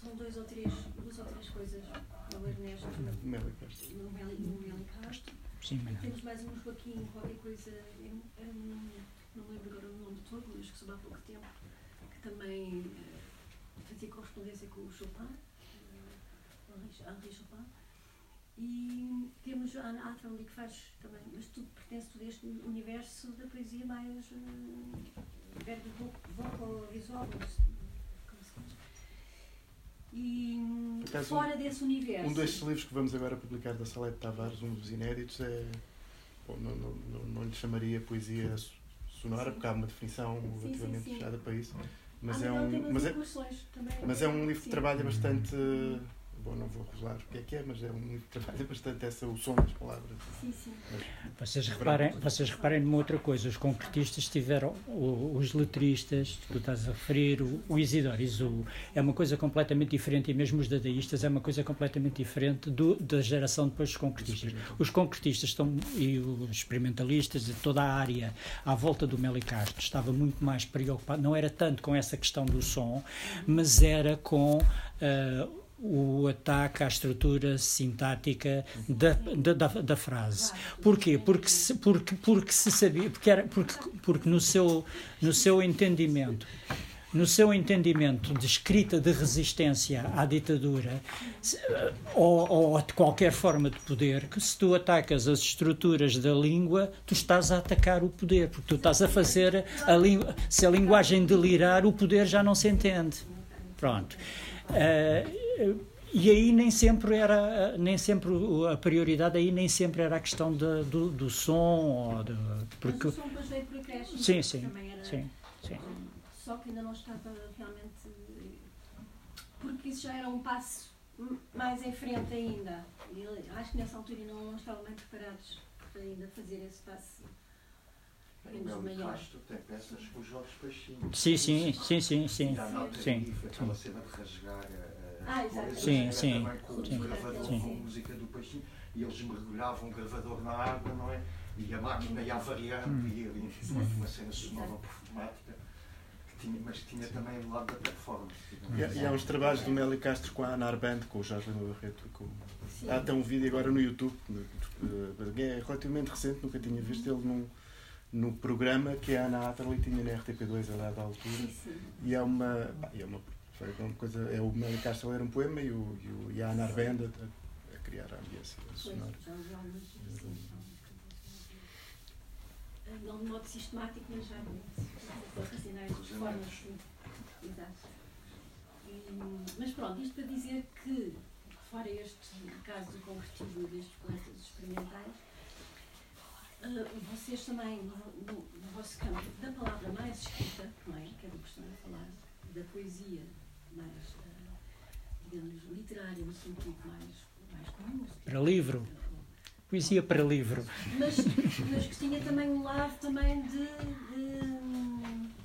são dois ou três, duas ou três coisas no Ernesto, no Meli Castro. Sim, mas Temos mais um Joaquim, qualquer coisa, eu, não me lembro agora o nome todo, mas que soube há pouco tempo, que também uh, fazia correspondência com o Chopin, uh, Henri Chopin. E temos a Ana ali que faz também, mas tudo pertence a este universo da poesia mais uh, verbo visual, como se diz. E Acaso, fora desse universo. Um destes livros que vamos agora publicar da Salete Tavares, um dos inéditos, é. Bom, não, não, não, não lhe chamaria poesia sonora, sim. porque há uma definição sim, relativamente sim, fechada para isso. Mas é, um, mas, é, mas é um livro que trabalha bastante. Uh, bom, não vou revelar o que é que é, mas é um livro que trabalha (laughs) bastante essa, o som das palavras. Sim, sim. Mas, vocês, reparem, vocês reparem numa outra coisa, os concretistas tiveram, os letristas, tu estás a referir, o, o Isidoro Isu, é uma coisa completamente diferente, e mesmo os dadaístas é uma coisa completamente diferente do, da geração depois dos concretistas. Os concretistas estão, e os experimentalistas, de toda a área à volta do Meli Castro, estava muito mais preocupado, não era tanto com essa questão do som, mas era com... Uh, o ataque à estrutura sintática da, da, da, frase. Porquê? Porque se, porque, porque se sabia, porque, era, porque, porque no, seu, no seu entendimento, no seu entendimento de escrita de resistência à ditadura ou, ou de qualquer forma de poder, que se tu atacas as estruturas da língua, tu estás a atacar o poder, porque tu estás a fazer a língua. Se a linguagem delirar, o poder já não se entende. Pronto. Uh, e aí nem sempre era nem sempre a prioridade aí nem sempre era a questão de, do, do som ou de, porque Mas o som depois veio por acréscimo sim sim sim sim só que ainda não estava realmente. Porque isso já era um passo mais em frente ainda. E acho que nessa altura não, não estavam bem preparados para ainda fazer esse passo. Menos maior. Até peças com Jorge Peixinho. Sim, sim, sim, sim, sim. Sim. Aquela cena de rasgar ah. Sim, sim. Com o gravador, com a música do Peixinho. E eles mergulhavam o gravador na água, não é? E a máquina ia variando, hum. e ali uma cena sonora performática tinha, mas tinha também o lado da performance. E, e há uns trabalhos do Meli Castro com a Ana Arband, com o Jorge Lima Barreto. Com... Há até um vídeo agora no YouTube, é relativamente recente, nunca tinha visto ele num, no programa que a Ana Atterley tinha na RTP2 a dada altura. E é uma. é uma foi uma coisa, é o Meli Castro a ler um poema e, o, e, o, e a Ana Arband a, a criar a ambiência sonora não de modo sistemático, mas já racionais formas. Exato. mas pronto, isto para dizer que, fora este caso do convertido destes poetas experimentais, uh, vocês também, no, no, no, vosso campo da palavra mais escrita, não é? Que é do que estão a falar, da poesia mais, uh, digamos, literária, no sentido mais, mais comum. Para livro poesia para livro. Mas, mas que tinha também um lado também de, de...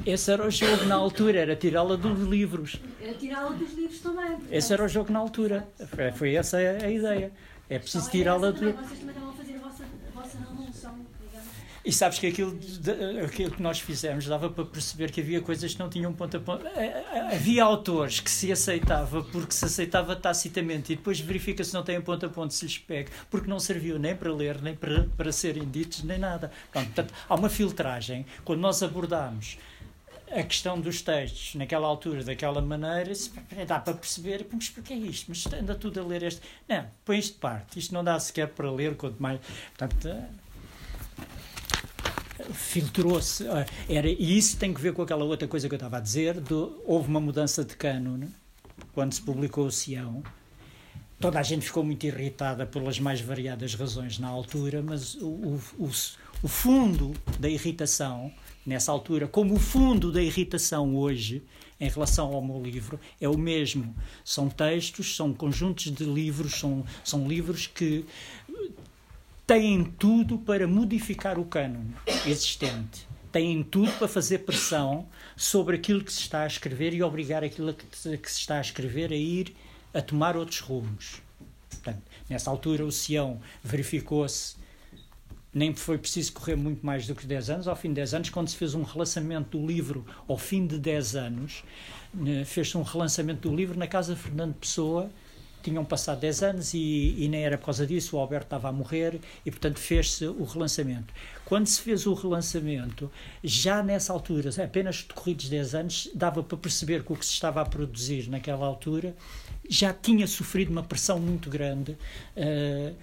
Esse era o jogo na altura, era tirá-la dos livros. Era tirá-la dos livros também. Portanto. Esse era o jogo na altura. Foi, essa a, a ideia. É preciso tirá-la do. Vocês também estavam a fazer a vossa, a vossa revolução e sabes que aquilo, aquilo que nós fizemos dava para perceber que havia coisas que não tinham ponto a ponto. Havia autores que se aceitava porque se aceitava tacitamente e depois verifica se não têm ponto a ponto, se lhes pega, porque não serviu nem para ler, nem para, para serem ditos, nem nada. Pronto, portanto, há uma filtragem. Quando nós abordámos a questão dos textos naquela altura, daquela maneira, dá para perceber, mas porquê é isto? Mas anda tudo a ler este. Não, põe isto de parte, isto não dá sequer para ler, quanto mais. Portanto, filtrou-se. Ah, era, e isso tem que ver com aquela outra coisa que eu estava a dizer: do, houve uma mudança de cânone quando se publicou o Sião. Toda a gente ficou muito irritada pelas mais variadas razões na altura, mas o, o, o, fundo da irritação, nessa altura, como o fundo da irritação hoje, em relação ao meu livro, é o mesmo. São textos, são conjuntos de livros, são, são livros que têm tudo para modificar o cânone existente. Têm tudo para fazer pressão sobre aquilo que se está a escrever e obrigar aquilo que se está a escrever a ir a tomar outros rumos. Portanto, nessa altura, o Sião verificou-se nem foi preciso correr muito mais do que 10 anos. Ao fim de 10 anos, quando se fez um relançamento do livro, ao fim de 10 anos, né, fez-se um relançamento do livro na casa de Fernando Pessoa, tinham passado 10 anos e, e, nem era por causa disso, o Alberto estava a morrer e, portanto, fez-se o relançamento. Quando se fez o relançamento, já nessa altura, apenas decorridos 10 anos, dava para perceber que o que se estava a produzir naquela altura já tinha sofrido uma pressão muito grande. Uh,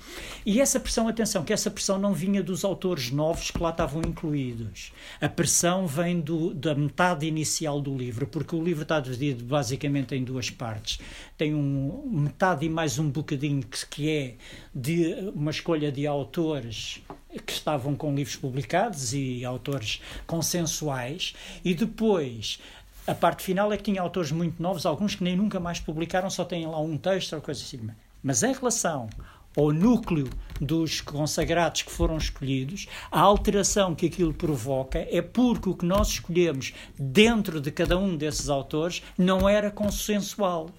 e essa pressão, atenção, que essa pressão não vinha dos autores novos que lá estavam incluídos. A pressão vem do, da metade inicial do livro, porque o livro está dividido basicamente em duas partes. Tem um, metade e mais um bocadinho que, que é de uma escolha de autores que estavam com livros publicados e autores consensuais, e depois a parte final é que tinha autores muito novos, alguns que nem nunca mais publicaram, só têm lá um texto ou coisa assim. Mas em relação ao núcleo dos consagrados que foram escolhidos, a alteração que aquilo provoca é porque o que nós escolhemos dentro de cada um desses autores não era consensual.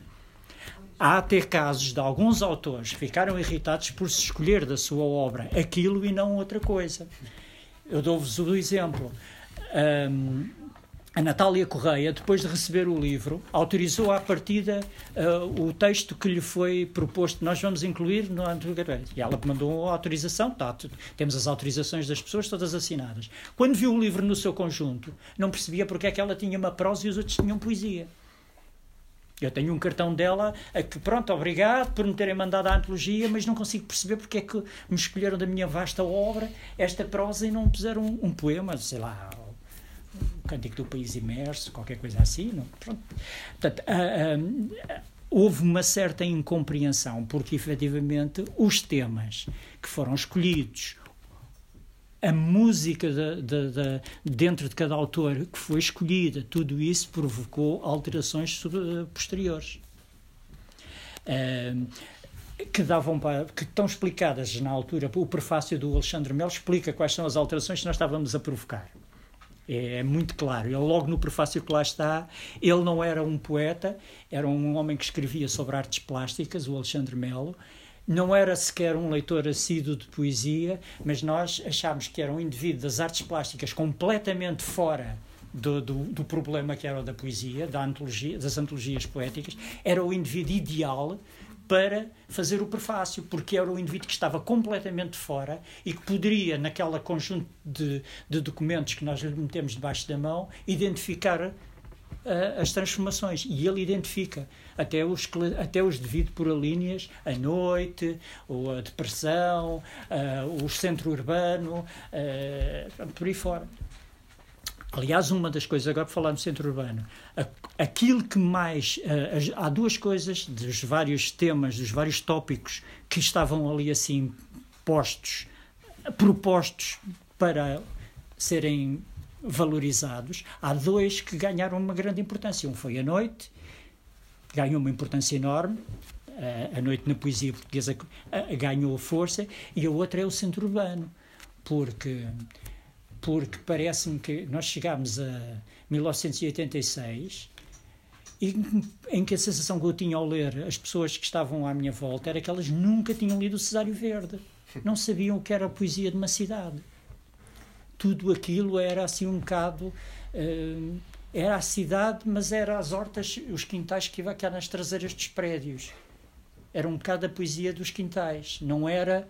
Há até casos de alguns autores ficaram irritados por se escolher da sua obra aquilo e não outra coisa. Eu dou-vos o exemplo. Um, a Natália Correia, depois de receber o livro, autorizou à partida uh, o texto que lhe foi proposto. Nós vamos incluir no E ela mandou a autorização, tá, temos as autorizações das pessoas todas assinadas. Quando viu o livro no seu conjunto, não percebia porque é que ela tinha uma prosa e os outros tinham poesia. Eu tenho um cartão dela a que, pronto, obrigado por me terem mandado a antologia, mas não consigo perceber porque é que me escolheram da minha vasta obra esta prosa e não puseram um, um poema, sei lá, Cântico do País Imerso, qualquer coisa assim. Não? Pronto. Portanto, uh, uh, houve uma certa incompreensão, porque efetivamente os temas que foram escolhidos, a música de, de, de, dentro de cada autor que foi escolhida, tudo isso provocou alterações posteriores. Uh, que davam para, que estão explicadas na altura, o prefácio do Alexandre Melo explica quais são as alterações que nós estávamos a provocar. É, é muito claro. Ele, logo no prefácio que lá está, ele não era um poeta, era um homem que escrevia sobre artes plásticas, o Alexandre Melo. Não era sequer um leitor assíduo de poesia, mas nós achámos que era um indivíduo das artes plásticas completamente fora do, do, do, problema que era da poesia, da antologia, das antologias poéticas, era o indivíduo ideal para fazer o prefácio, porque era o indivíduo que estava completamente fora e que poderia, naquela conjunto de, de documentos que nós lhe metemos debaixo da mão, identificar uh, as transformações. E ele identifica até os, até os devido por alíneas, a noite, ou a depressão, uh, o centro urbano, uh, por aí fora. Aliás, uma das coisas, agora para falar no centro urbano, aquilo que mais. Uh, há duas coisas dos vários temas, dos vários tópicos que estavam ali assim postos, propostos para serem valorizados. Há dois que ganharam uma grande importância. Um foi a noite, ganhou uma importância enorme. Uh, a noite na poesia portuguesa uh, ganhou força, e a outra é o centro urbano, porque porque parece-me que nós chegámos a 1986 e em que a sensação que eu tinha ao ler as pessoas que estavam à minha volta era que elas nunca tinham lido o Cesário Verde, não sabiam o que era a poesia de uma cidade. Tudo aquilo era assim um bocado. Uh, era a cidade, mas era as hortas, os quintais que iam nas traseiras dos prédios. Era um bocado a poesia dos quintais. Não era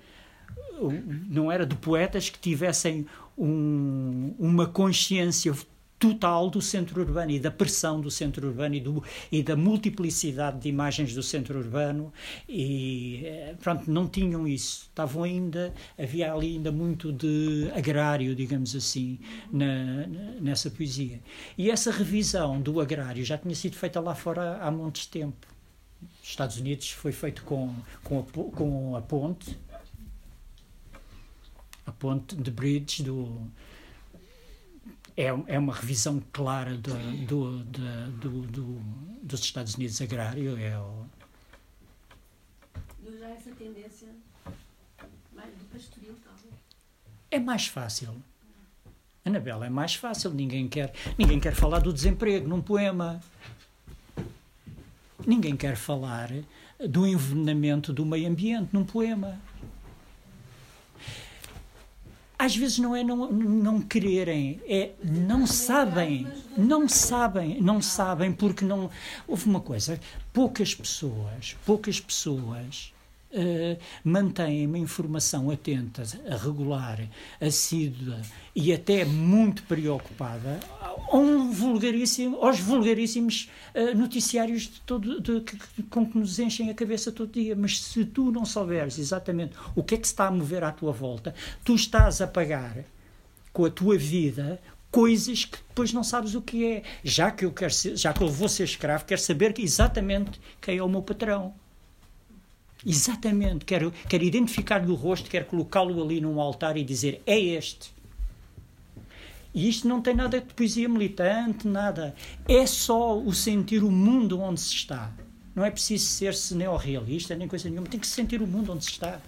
não era de poetas que tivessem um, uma consciência total do centro urbano e da pressão do centro urbano e, do, e da multiplicidade de imagens do centro urbano e eh, pronto, não tinham isso. Estavam ainda, havia ali ainda muito de agrário, digamos assim na, nessa poesia. E essa revisão do agrário já tinha sido feita lá fora há de tempo. Estados Unidos foi feito com, com, a, com a ponte a ponte de Bridge do é, é uma revisão clara do, do, do, do, dos Estados Unidos agrário é o... já essa tendência mais do pastoril talvez? É mais fácil. Anabela é mais fácil. Ninguém quer ninguém quer falar do desemprego num poema. Ninguém quer falar do envenenamento do meio ambiente num poema às vezes não é não, não quererem, é não sabem, não sabem, não sabem porque não. Houve uma coisa, poucas pessoas, poucas pessoas uh, mantêm uma informação atenta, regular, assídua e até muito preocupada um vulgaríssimo, aos vulgaríssimos uh, noticiários de todo, de, que, com que nos enchem a cabeça todo dia. Mas se tu não souberes exatamente o que é que se está a mover à tua volta, tu estás a pagar com a tua vida coisas que depois não sabes o que é. Já que eu quero ser, já que eu vou ser escravo, quero saber exatamente quem é o meu patrão. Exatamente, quero, quero identificar-lhe o rosto, quero colocá-lo ali num altar e dizer: é este. E isto não tem nada de poesia militante, nada. É só o sentir o mundo onde se está. Não é preciso ser-se neorrealista, nem coisa nenhuma. Tem que se sentir o mundo onde se está.